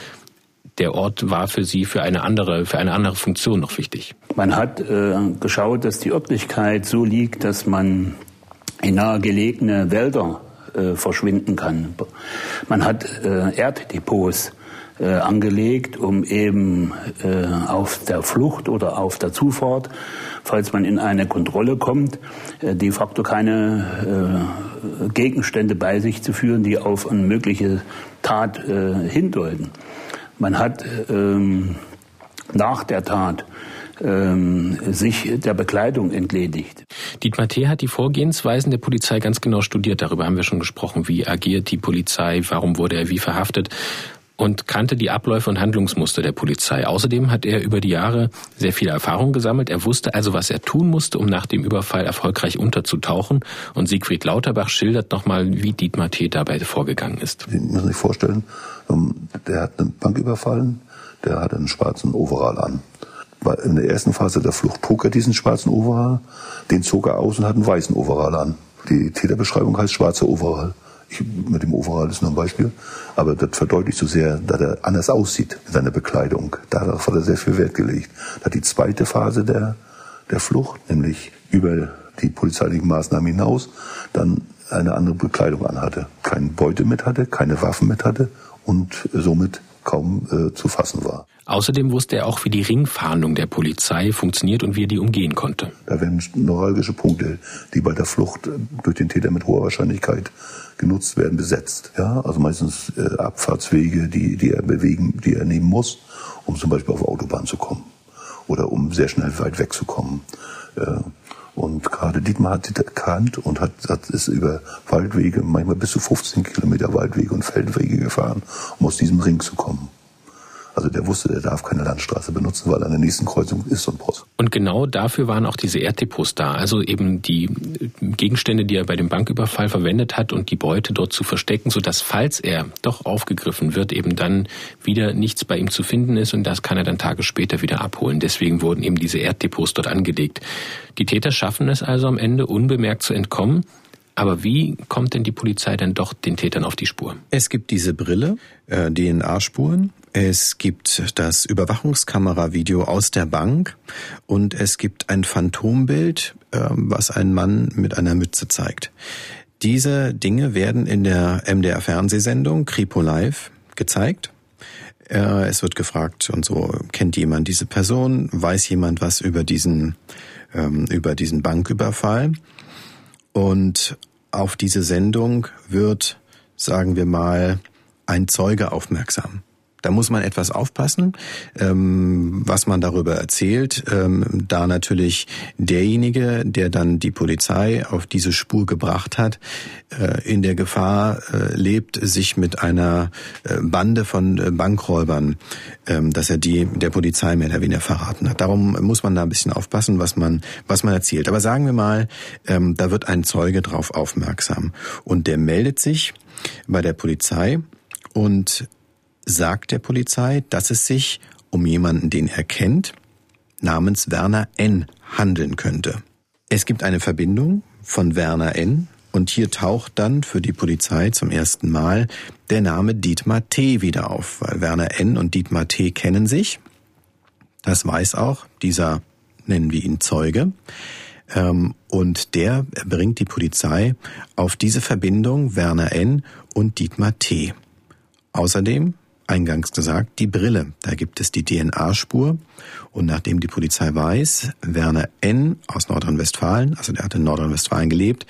der Ort war für Sie für eine andere, für eine andere Funktion noch wichtig? Man hat äh, geschaut, dass die Örtlichkeit so liegt, dass man in nahegelegene Wälder äh, verschwinden kann. Man hat äh, Erddepots äh, angelegt, um eben äh, auf der Flucht oder auf der Zufahrt, falls man in eine Kontrolle kommt, äh, de facto keine äh, Gegenstände bei sich zu führen, die auf eine mögliche Tat äh, hindeuten. Man hat ähm, nach der Tat ähm, sich der Bekleidung entledigt. Dietmar T. hat die Vorgehensweisen der Polizei ganz genau studiert. Darüber haben wir schon gesprochen. Wie agiert die Polizei? Warum wurde er wie verhaftet? und kannte die Abläufe und Handlungsmuster der Polizei. Außerdem hat er über die Jahre sehr viel Erfahrung gesammelt. Er wusste also, was er tun musste, um nach dem Überfall erfolgreich unterzutauchen. Und Siegfried Lauterbach schildert nochmal, wie Dietmar T. dabei vorgegangen ist. Sie müssen sich vorstellen, ähm, der hat eine Bank überfallen, der hat einen schwarzen Overall an. In der ersten Phase der Flucht trug er diesen schwarzen Overall, den zog er aus und hat einen weißen Overall an. Die Täterbeschreibung heißt schwarzer Overall. Ich, mit dem Overall ist nur ein Beispiel. Aber das verdeutlicht so sehr, dass er anders aussieht in seiner Bekleidung. Darauf hat er sehr viel Wert gelegt. Da die zweite Phase der, der Flucht, nämlich über die polizeilichen Maßnahmen hinaus, dann eine andere Bekleidung anhatte. Keine Beute mit hatte, keine Waffen mit hatte und somit kaum äh, zu fassen war. Außerdem wusste er auch, wie die Ringfahndung der Polizei funktioniert und wie er die umgehen konnte. Da werden neuralgische Punkte, die bei der Flucht durch den Täter mit hoher Wahrscheinlichkeit genutzt werden, besetzt. Ja, also meistens äh, Abfahrtswege, die, die er bewegen, die er nehmen muss, um zum Beispiel auf Autobahn zu kommen oder um sehr schnell weit wegzukommen. Äh, und gerade Dietmar hat sie erkannt und hat, hat es über Waldwege, manchmal bis zu 15 Kilometer Waldwege und Feldwege gefahren, um aus diesem Ring zu kommen. Also der wusste, der darf keine Landstraße benutzen, weil an der nächsten Kreuzung ist so ein Post. Und genau dafür waren auch diese Erddepots da. Also eben die Gegenstände, die er bei dem Banküberfall verwendet hat und die Beute dort zu verstecken, sodass falls er doch aufgegriffen wird, eben dann wieder nichts bei ihm zu finden ist und das kann er dann Tage später wieder abholen. Deswegen wurden eben diese Erddepots dort angelegt. Die Täter schaffen es also am Ende unbemerkt zu entkommen. Aber wie kommt denn die Polizei dann doch den Tätern auf die Spur? Es gibt diese Brille, äh, DNA-Spuren. Es gibt das Überwachungskameravideo aus der Bank und es gibt ein Phantombild, äh, was ein Mann mit einer Mütze zeigt. Diese Dinge werden in der MDR Fernsehsendung Kripo Live gezeigt. Äh, es wird gefragt und so, kennt jemand diese Person? Weiß jemand was über diesen, ähm, über diesen Banküberfall? Und auf diese Sendung wird, sagen wir mal, ein Zeuge aufmerksam. Da muss man etwas aufpassen, ähm, was man darüber erzählt, ähm, da natürlich derjenige, der dann die Polizei auf diese Spur gebracht hat, äh, in der Gefahr äh, lebt, sich mit einer äh, Bande von Bankräubern, ähm, dass er die der Polizei mehr oder weniger verraten hat. Darum muss man da ein bisschen aufpassen, was man was man erzählt. Aber sagen wir mal, da wird ein Zeuge drauf aufmerksam und der meldet sich bei der Polizei und sagt der Polizei, dass es sich um jemanden, den er kennt, namens Werner N. handeln könnte. Es gibt eine Verbindung von Werner N. und hier taucht dann für die Polizei zum ersten Mal der Name Dietmar T. wieder auf, weil Werner N. und Dietmar T. kennen sich. Das weiß auch dieser, nennen wir ihn Zeuge. Ähm, und der bringt die Polizei auf diese Verbindung Werner N. und Dietmar T. Außerdem eingangs gesagt, die Brille. Da gibt es die DNA-Spur. Und nachdem die Polizei weiß, Werner N. aus Nordrhein-Westfalen, also der hat in Nordrhein-Westfalen gelebt,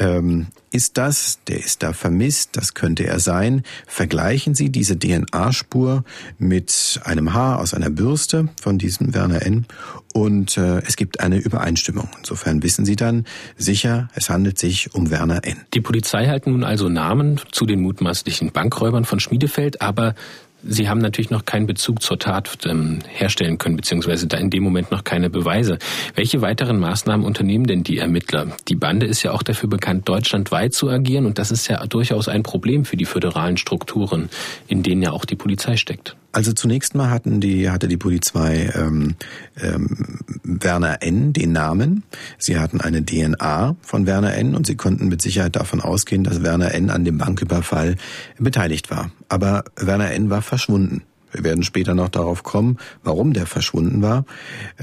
ähm, ist das, der ist da vermisst, das könnte er sein. Vergleichen Sie diese DNA-Spur mit einem Haar aus einer Bürste von diesem Werner N. Und äh, es gibt eine Übereinstimmung. Insofern wissen Sie dann sicher, es handelt sich um Werner N. Die Polizei hat nun also Namen zu den mutmaßlichen Bankräubern von Schmiedefeld, aber Sie haben natürlich noch keinen Bezug zur Tat ähm, herstellen können, beziehungsweise da in dem Moment noch keine Beweise. Welche weiteren Maßnahmen unternehmen denn die Ermittler? Die Bande ist ja auch dafür bekannt, deutschlandweit zu agieren und das ist ja durchaus ein Problem für die föderalen Strukturen, in denen ja auch die Polizei steckt. Also zunächst mal hatten die, hatte die Polizei ähm, ähm, Werner N. den Namen. Sie hatten eine DNA von Werner N. und sie konnten mit Sicherheit davon ausgehen, dass Werner N. an dem Banküberfall beteiligt war. Aber Werner N. war verschwunden. Wir werden später noch darauf kommen, warum der verschwunden war.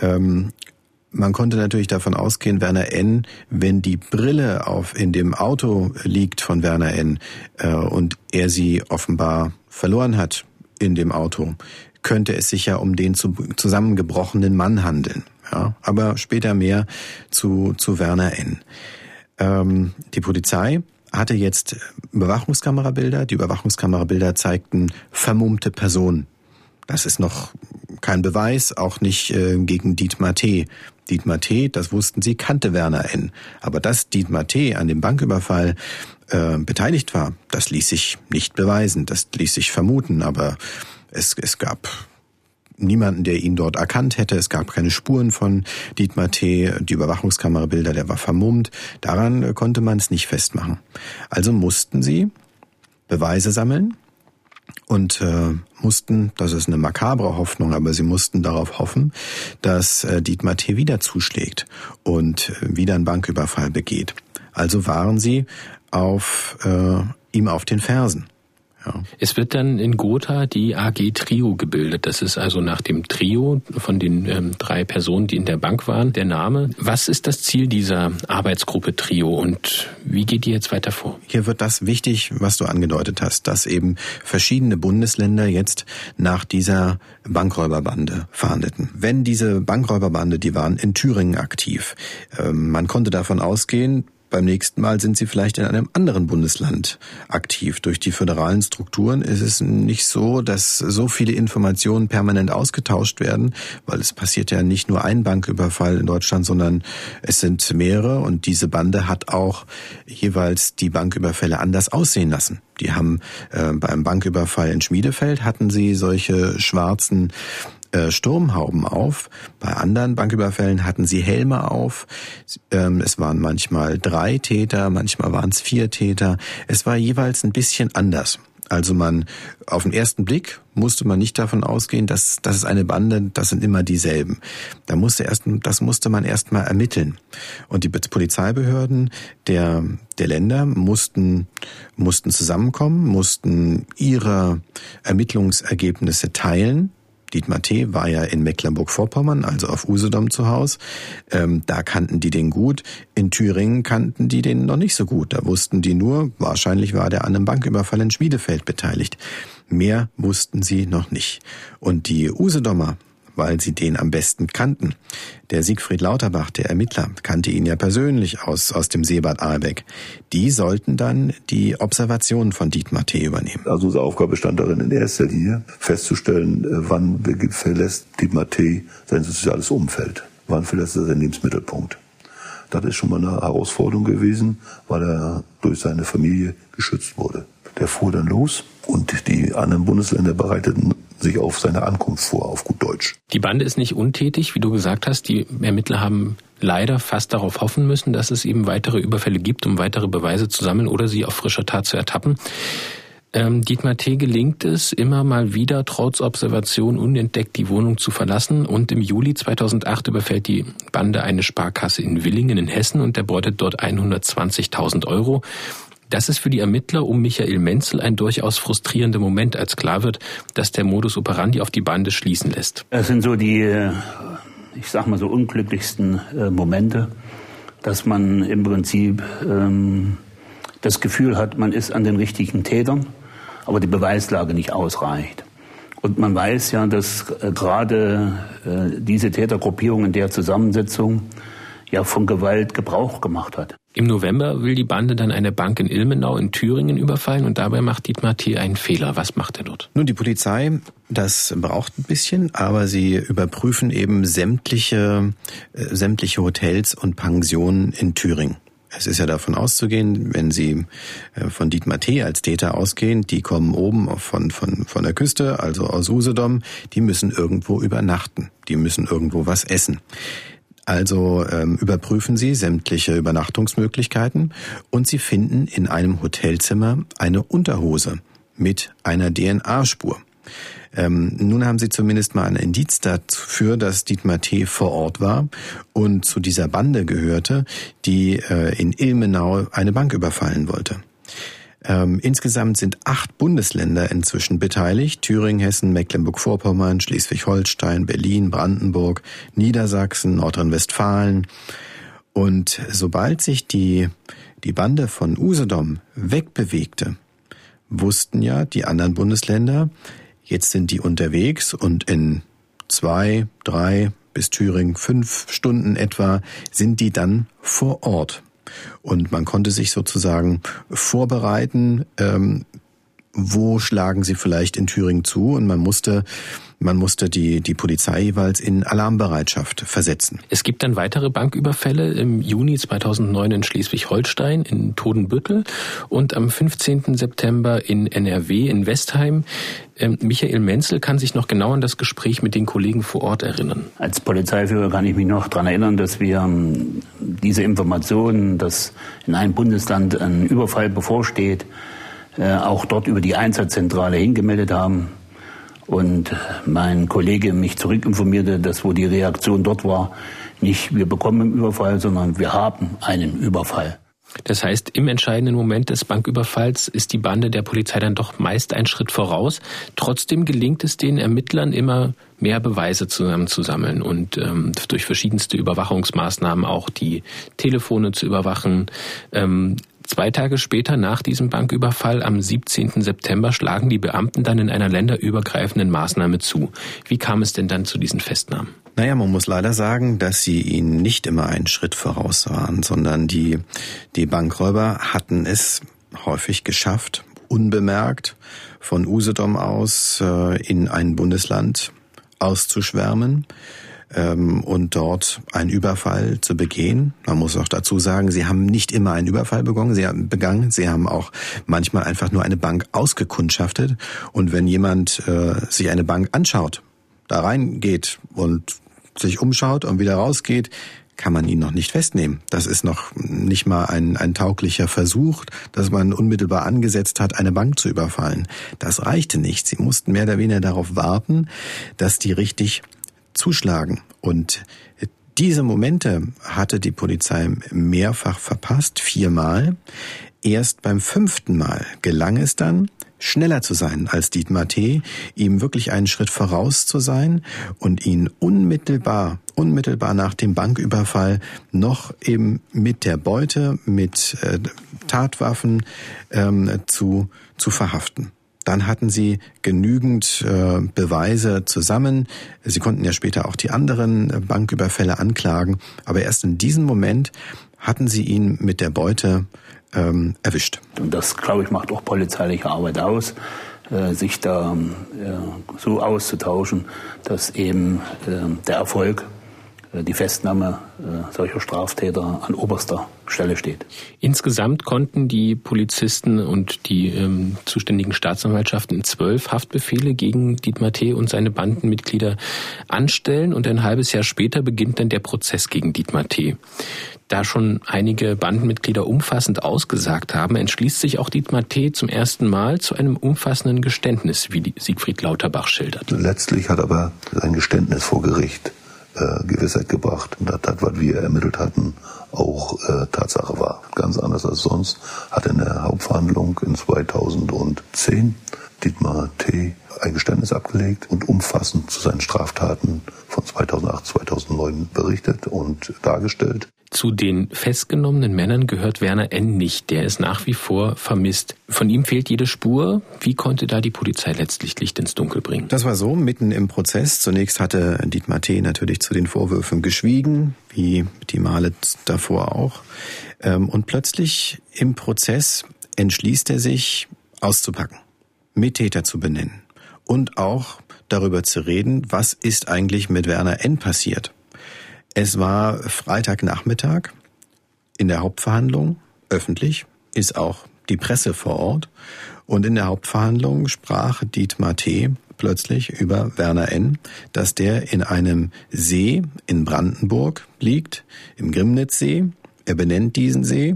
Ähm, man konnte natürlich davon ausgehen, Werner N., wenn die Brille auf in dem Auto liegt von Werner N. Äh, und er sie offenbar verloren hat, in dem Auto, könnte es sich ja um den zusammengebrochenen Mann handeln. Ja, aber später mehr zu, zu Werner N. Ähm, die Polizei hatte jetzt Überwachungskamerabilder. Die Überwachungskamerabilder zeigten vermummte Personen. Das ist noch kein Beweis, auch nicht äh, gegen Dietmar T. Dietmar T., das wussten sie, kannte Werner N. Aber dass Dietmar T. an dem Banküberfall äh, beteiligt war, das ließ sich nicht beweisen, das ließ sich vermuten, aber es, es gab niemanden, der ihn dort erkannt hätte. Es gab keine Spuren von Dietmar T. Die Überwachungskamerabilder, der war vermummt. Daran konnte man es nicht festmachen. Also mussten sie Beweise sammeln und äh, mussten, das ist eine makabre Hoffnung, aber sie mussten darauf hoffen, dass äh, Dietmar T. wieder zuschlägt und äh, wieder einen Banküberfall begeht. Also waren sie auf äh, ihm auf den Fersen. Ja. Es wird dann in Gotha die AG Trio gebildet. Das ist also nach dem Trio von den ähm, drei Personen, die in der Bank waren, der Name. Was ist das Ziel dieser Arbeitsgruppe Trio und wie geht die jetzt weiter vor? Hier wird das wichtig, was du angedeutet hast, dass eben verschiedene Bundesländer jetzt nach dieser Bankräuberbande fahndeten. Wenn diese Bankräuberbande, die waren in Thüringen aktiv, ähm, man konnte davon ausgehen, beim nächsten Mal sind sie vielleicht in einem anderen Bundesland aktiv. Durch die föderalen Strukturen ist es nicht so, dass so viele Informationen permanent ausgetauscht werden, weil es passiert ja nicht nur ein Banküberfall in Deutschland, sondern es sind mehrere und diese Bande hat auch jeweils die Banküberfälle anders aussehen lassen. Die haben äh, beim Banküberfall in Schmiedefeld hatten sie solche schwarzen Sturmhauben auf. Bei anderen Banküberfällen hatten sie Helme auf. Ähm, es waren manchmal drei Täter, manchmal waren es vier Täter. Es war jeweils ein bisschen anders. Also man, auf den ersten Blick musste man nicht davon ausgehen, dass das ist eine Bande, das sind immer dieselben. Da musste erst, das musste man erst mal ermitteln. Und die Polizeibehörden der, der Länder mussten, mussten zusammenkommen, mussten ihre Ermittlungsergebnisse teilen Dietmar T. war ja in Mecklenburg-Vorpommern, also auf Usedom zu Hause. Ähm, da kannten die den gut. In Thüringen kannten die den noch nicht so gut. Da wussten die nur, wahrscheinlich war der an einem Banküberfall in Schmiedefeld beteiligt. Mehr wussten sie noch nicht. Und die Usedomer weil sie den am besten kannten. Der Siegfried Lauterbach, der Ermittler, kannte ihn ja persönlich aus, aus dem Seebad Ahlbeck. Die sollten dann die Observationen von Dietmar T. übernehmen. Also unsere Aufgabe bestand darin, in erster Linie festzustellen, äh, wann verlässt Dietmar T. sein soziales Umfeld. Wann verlässt er seinen Lebensmittelpunkt. Das ist schon mal eine Herausforderung gewesen, weil er durch seine Familie geschützt wurde. Der fuhr dann los und die anderen Bundesländer bereiteten sich auf seine Ankunft vor, auf gut Deutsch. Die Bande ist nicht untätig, wie du gesagt hast. Die Ermittler haben leider fast darauf hoffen müssen, dass es eben weitere Überfälle gibt, um weitere Beweise zu sammeln oder sie auf frischer Tat zu ertappen. Ähm, Dietmar T. gelingt es, immer mal wieder trotz Observation unentdeckt die Wohnung zu verlassen und im Juli 2008 überfällt die Bande eine Sparkasse in Willingen in Hessen und erbeutet dort 120.000 Euro. Das ist für die Ermittler um Michael Menzel ein durchaus frustrierender Moment, als klar wird, dass der Modus operandi auf die Bande schließen lässt. Es sind so die, äh, ich sag mal so unglücklichsten äh, Momente, dass man im Prinzip ähm, das Gefühl hat, man ist an den richtigen Tätern, aber die Beweislage nicht ausreicht. Und man weiß ja, dass äh, gerade diese Tätergruppierung in der Zusammensetzung ja von Gewalt Gebrauch gemacht hat. Im November will die Bande dann eine Bank in Ilmenau in Thüringen überfallen und dabei macht Dietmar T. einen Fehler. Was macht er dort? Nun, die Polizei, das braucht ein bisschen, aber sie überprüfen eben sämtliche, äh, sämtliche Hotels und Pensionen in Thüringen. Es ist ja davon auszugehen, wenn Sie äh, von Dietmar T. als Täter ausgehen, die kommen oben von, von, von der Küste, also aus Usedom, die müssen irgendwo übernachten, die müssen irgendwo was essen. Also ähm, überprüfen Sie sämtliche Übernachtungsmöglichkeiten und Sie finden in einem Hotelzimmer eine Unterhose mit einer DNA-Spur. Ähm, nun haben Sie zumindest mal ein Indiz dafür, dass Dietmar T. vor Ort war und zu dieser Bande gehörte, die äh, in Ilmenau eine Bank überfallen wollte. Ähm, insgesamt sind acht Bundesländer inzwischen beteiligt. Thüringen, Hessen, Mecklenburg-Vorpommern, Schleswig-Holstein, Berlin, Brandenburg, Niedersachsen, Nordrhein-Westfalen. Und sobald sich die, die Bande von Usedom wegbewegte, wussten ja die anderen Bundesländer, jetzt sind die unterwegs und in zwei, drei bis Thüringen fünf Stunden etwa sind die dann vor Ort. Und man konnte sich sozusagen vorbereiten, ähm, wo schlagen sie vielleicht in Thüringen zu und man musste man musste die, die Polizei jeweils in Alarmbereitschaft versetzen. Es gibt dann weitere Banküberfälle im Juni 2009 in Schleswig-Holstein, in Todenbüttel und am 15. September in NRW, in Westheim. Ähm, Michael Menzel kann sich noch genau an das Gespräch mit den Kollegen vor Ort erinnern. Als Polizeiführer kann ich mich noch daran erinnern, dass wir ähm, diese Informationen, dass in einem Bundesland ein Überfall bevorsteht, äh, auch dort über die Einsatzzentrale hingemeldet haben und mein Kollege mich zurückinformierte, dass wo die Reaktion dort war, nicht wir bekommen einen Überfall, sondern wir haben einen Überfall. Das heißt, im entscheidenden Moment des Banküberfalls ist die Bande der Polizei dann doch meist einen Schritt voraus. Trotzdem gelingt es den Ermittlern immer mehr Beweise zusammenzusammeln und ähm, durch verschiedenste Überwachungsmaßnahmen auch die Telefone zu überwachen. Ähm, Zwei Tage später nach diesem Banküberfall am 17. September schlagen die Beamten dann in einer länderübergreifenden Maßnahme zu. Wie kam es denn dann zu diesen Festnahmen? Naja, man muss leider sagen, dass sie ihnen nicht immer einen Schritt voraus waren, sondern die, die Bankräuber hatten es häufig geschafft, unbemerkt von Usedom aus äh, in ein Bundesland auszuschwärmen ähm, und dort einen Überfall zu begehen. Man muss auch dazu sagen, sie haben nicht immer einen Überfall begangen, sie haben begangen, sie haben auch manchmal einfach nur eine Bank ausgekundschaftet. Und wenn jemand äh, sich eine Bank anschaut, da reingeht und sich umschaut und wieder rausgeht, kann man ihn noch nicht festnehmen. Das ist noch nicht mal ein, ein tauglicher Versuch, dass man unmittelbar angesetzt hat, eine Bank zu überfallen. Das reichte nicht. Sie mussten mehr oder weniger darauf warten, dass die richtig zuschlagen. Und diese Momente hatte die Polizei mehrfach verpasst, viermal. Erst beim fünften Mal gelang es dann, schneller zu sein als Dietmar T., ihm wirklich einen Schritt voraus zu sein und ihn unmittelbar, unmittelbar nach dem Banküberfall noch eben mit der Beute, mit äh, Tatwaffen ähm, zu, zu verhaften. Dann hatten sie genügend äh, Beweise zusammen. Sie konnten ja später auch die anderen äh, Banküberfälle anklagen, aber erst in diesem Moment hatten sie ihn mit der Beute ähm, erwischt. Und das, glaube ich, macht auch polizeiliche Arbeit aus, äh, sich da äh, so auszutauschen, dass eben äh, der Erfolg die Festnahme äh, solcher Straftäter an oberster Stelle steht. Insgesamt konnten die Polizisten und die ähm, zuständigen Staatsanwaltschaften zwölf Haftbefehle gegen Dietmar T. und seine Bandenmitglieder anstellen und ein halbes Jahr später beginnt dann der Prozess gegen Dietmar T. Da schon einige Bandenmitglieder umfassend ausgesagt haben, entschließt sich auch Dietmar T. zum ersten Mal zu einem umfassenden Geständnis, wie Siegfried Lauterbach schildert. Letztlich hat aber sein Geständnis vor Gericht äh, Gewissheit gebracht, dass das, was wir ermittelt hatten, auch äh, Tatsache war. Ganz anders als sonst hat in der Hauptverhandlung in 2010 Dietmar T. ein Geständnis abgelegt und umfassend zu seinen Straftaten von 2008, 2009 berichtet und dargestellt. Zu den festgenommenen Männern gehört Werner N. nicht. Der ist nach wie vor vermisst. Von ihm fehlt jede Spur. Wie konnte da die Polizei letztlich Licht ins Dunkel bringen? Das war so, mitten im Prozess. Zunächst hatte Dietmar T. natürlich zu den Vorwürfen geschwiegen, wie die Male davor auch. Ähm, und plötzlich im Prozess entschließt er sich, auszupacken, Mittäter zu benennen und auch darüber zu reden, was ist eigentlich mit Werner N. passiert. Es war Freitagnachmittag in der Hauptverhandlung, öffentlich, ist auch die Presse vor Ort. Und in der Hauptverhandlung sprach Dietmar T. plötzlich über Werner N., dass der in einem See in Brandenburg liegt, im Grimnitzsee. Er benennt diesen See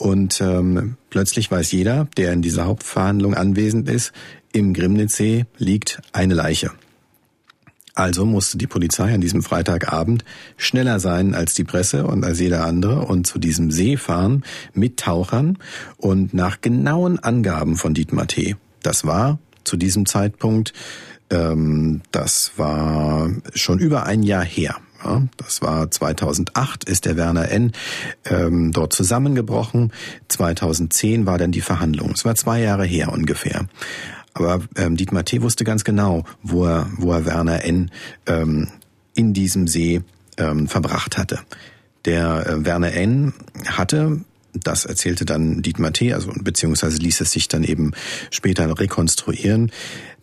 und ähm, plötzlich weiß jeder, der in dieser Hauptverhandlung anwesend ist, im Grimnitzsee liegt eine Leiche. Also musste die Polizei an diesem Freitagabend schneller sein als die Presse und als jeder andere und zu diesem See fahren mit Tauchern und nach genauen Angaben von Dietmar T. Das war zu diesem Zeitpunkt, ähm, das war schon über ein Jahr her. Ja, das war 2008 ist der Werner N. Ähm, dort zusammengebrochen. 2010 war dann die Verhandlung. Es war zwei Jahre her ungefähr. Aber ähm, Dietmar T. wusste ganz genau, wo er, wo er Werner N. Ähm, in diesem See ähm, verbracht hatte. Der äh, Werner N. hatte das erzählte dann Dietmar T., also beziehungsweise ließ es sich dann eben später rekonstruieren.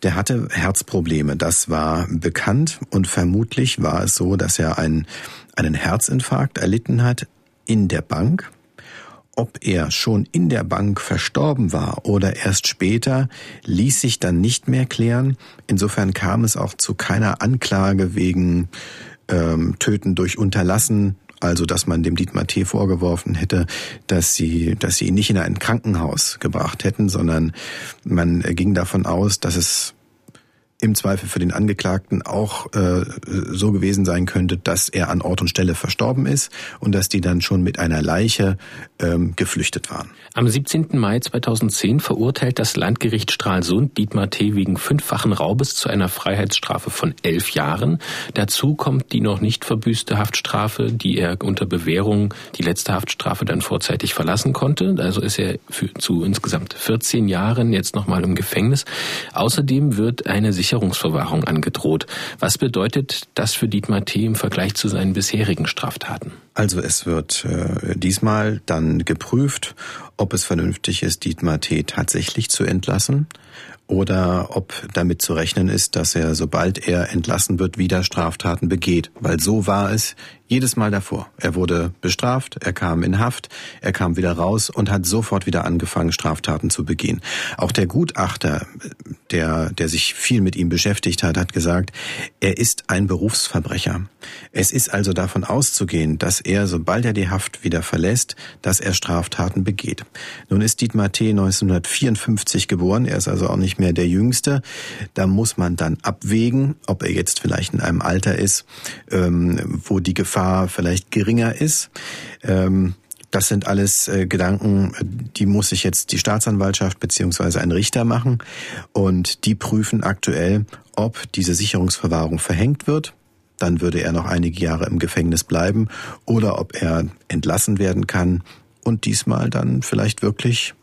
Der hatte Herzprobleme, das war bekannt und vermutlich war es so, dass er einen, einen Herzinfarkt erlitten hat in der Bank ob er schon in der Bank verstorben war oder erst später, ließ sich dann nicht mehr klären. Insofern kam es auch zu keiner Anklage wegen ähm, Töten durch Unterlassen, also dass man dem Dietmar T. vorgeworfen hätte, dass sie, dass sie ihn nicht in ein Krankenhaus gebracht hätten, sondern man ging davon aus, dass es im Zweifel für den Angeklagten auch äh, so gewesen sein könnte, dass er an Ort und Stelle verstorben ist und dass die dann schon mit einer Leiche ähm, geflüchtet waren. Am 17. Mai 2010 verurteilt das Landgericht Stralsund Dietmar T. wegen fünffachen Raubes zu einer Freiheitsstrafe von elf Jahren. Dazu kommt die noch nicht verbüßte Haftstrafe, die er unter Bewährung die letzte Haftstrafe dann vorzeitig verlassen konnte. Also ist er für, zu insgesamt 14 Jahren jetzt nochmal im Gefängnis. Außerdem wird eine Sicherungsverwahrung angedroht. Was bedeutet das für Dietmar T. im Vergleich zu seinen bisherigen Straftaten? Also es wird äh, diesmal dann geprüft, ob es vernünftig ist, Dietmar T. tatsächlich zu entlassen oder ob damit zu rechnen ist, dass er, sobald er entlassen wird, wieder Straftaten begeht. Weil so war es jedes Mal davor. Er wurde bestraft, er kam in Haft, er kam wieder raus und hat sofort wieder angefangen, Straftaten zu begehen. Auch der Gutachter, der, der sich viel mit ihm beschäftigt hat, hat gesagt, er ist ein Berufsverbrecher. Es ist also davon auszugehen, dass er, sobald er die Haft wieder verlässt, dass er Straftaten begeht. Nun ist Dietmar T. 1954 geboren, er ist also auch nicht mehr der Jüngste. Da muss man dann abwägen, ob er jetzt vielleicht in einem Alter ist, ähm, wo die Gefahr Gefahr vielleicht geringer ist. Ähm, das sind alles äh, Gedanken, die muss sich jetzt die Staatsanwaltschaft beziehungsweise ein Richter machen und die prüfen aktuell, ob diese Sicherungsverwahrung verhängt wird. Dann würde er noch einige Jahre im Gefängnis bleiben oder ob er entlassen werden kann und diesmal dann vielleicht wirklich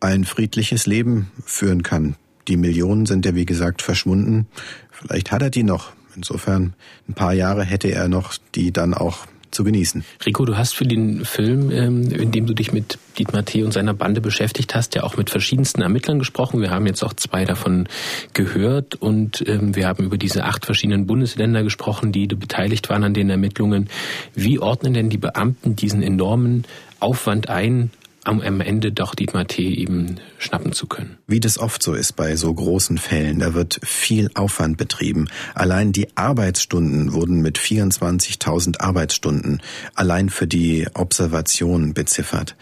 ein friedliches Leben führen kann. Die Millionen sind ja, wie gesagt, verschwunden. Vielleicht hat er die noch. Insofern, ein paar Jahre hätte er noch, die dann auch zu genießen. Rico, du hast für den Film, ähm, in dem du dich mit Dietmar T. und seiner Bande beschäftigt hast, ja auch mit verschiedensten Ermittlern gesprochen. Wir haben jetzt auch zwei davon gehört und ähm, wir haben über diese acht verschiedenen Bundesländer gesprochen, die beteiligt waren an den Ermittlungen. Wie ordnen denn die Beamten diesen enormen Aufwand ein, am Ende doch Dietmar T. eben schnappen zu können. Wie das oft so ist bei so großen Fällen, da wird viel Aufwand betrieben. Allein die Arbeitsstunden wurden mit 24.000 Arbeitsstunden allein für die Observation beziffert.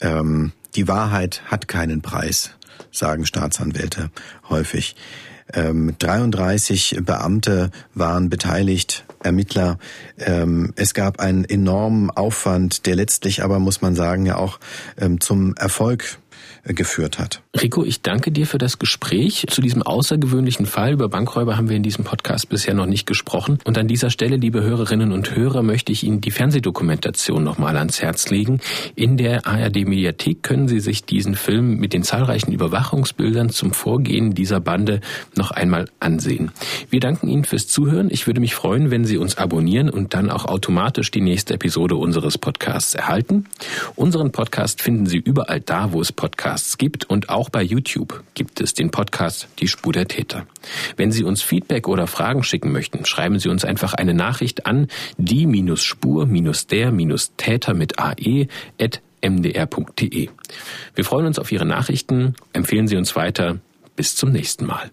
Ähm, die Wahrheit hat keinen Preis, sagen Staatsanwälte häufig. Ähm, 33 Beamte waren beteiligt, Ermittler. Ähm, es gab einen enormen Aufwand, der letztlich aber, muss man sagen, ja auch ähm, zum Erfolg geführt hat. Rico, ich danke dir für das Gespräch. Zu diesem außergewöhnlichen Fall über Bankräuber haben wir in diesem Podcast bisher noch nicht gesprochen. Und an dieser Stelle, liebe Hörerinnen und Hörer, möchte ich Ihnen die Fernsehdokumentation nochmal ans Herz legen. In der ARD Mediathek können Sie sich diesen Film mit den zahlreichen Überwachungsbildern zum Vorgehen dieser Bande noch einmal ansehen. Wir danken Ihnen fürs Zuhören. Ich würde mich freuen, wenn Sie uns abonnieren und dann auch automatisch die nächste Episode unseres Podcasts erhalten. Unseren Podcast finden Sie überall da, wo es Podcasts gibt und auch bei YouTube gibt es den Podcast Die Spur der Täter. Wenn Sie uns Feedback oder Fragen schicken möchten, schreiben Sie uns einfach eine Nachricht an die-spur-der-täter mit ae mdr.de. Wir freuen uns auf Ihre Nachrichten, empfehlen Sie uns weiter. Bis zum nächsten Mal.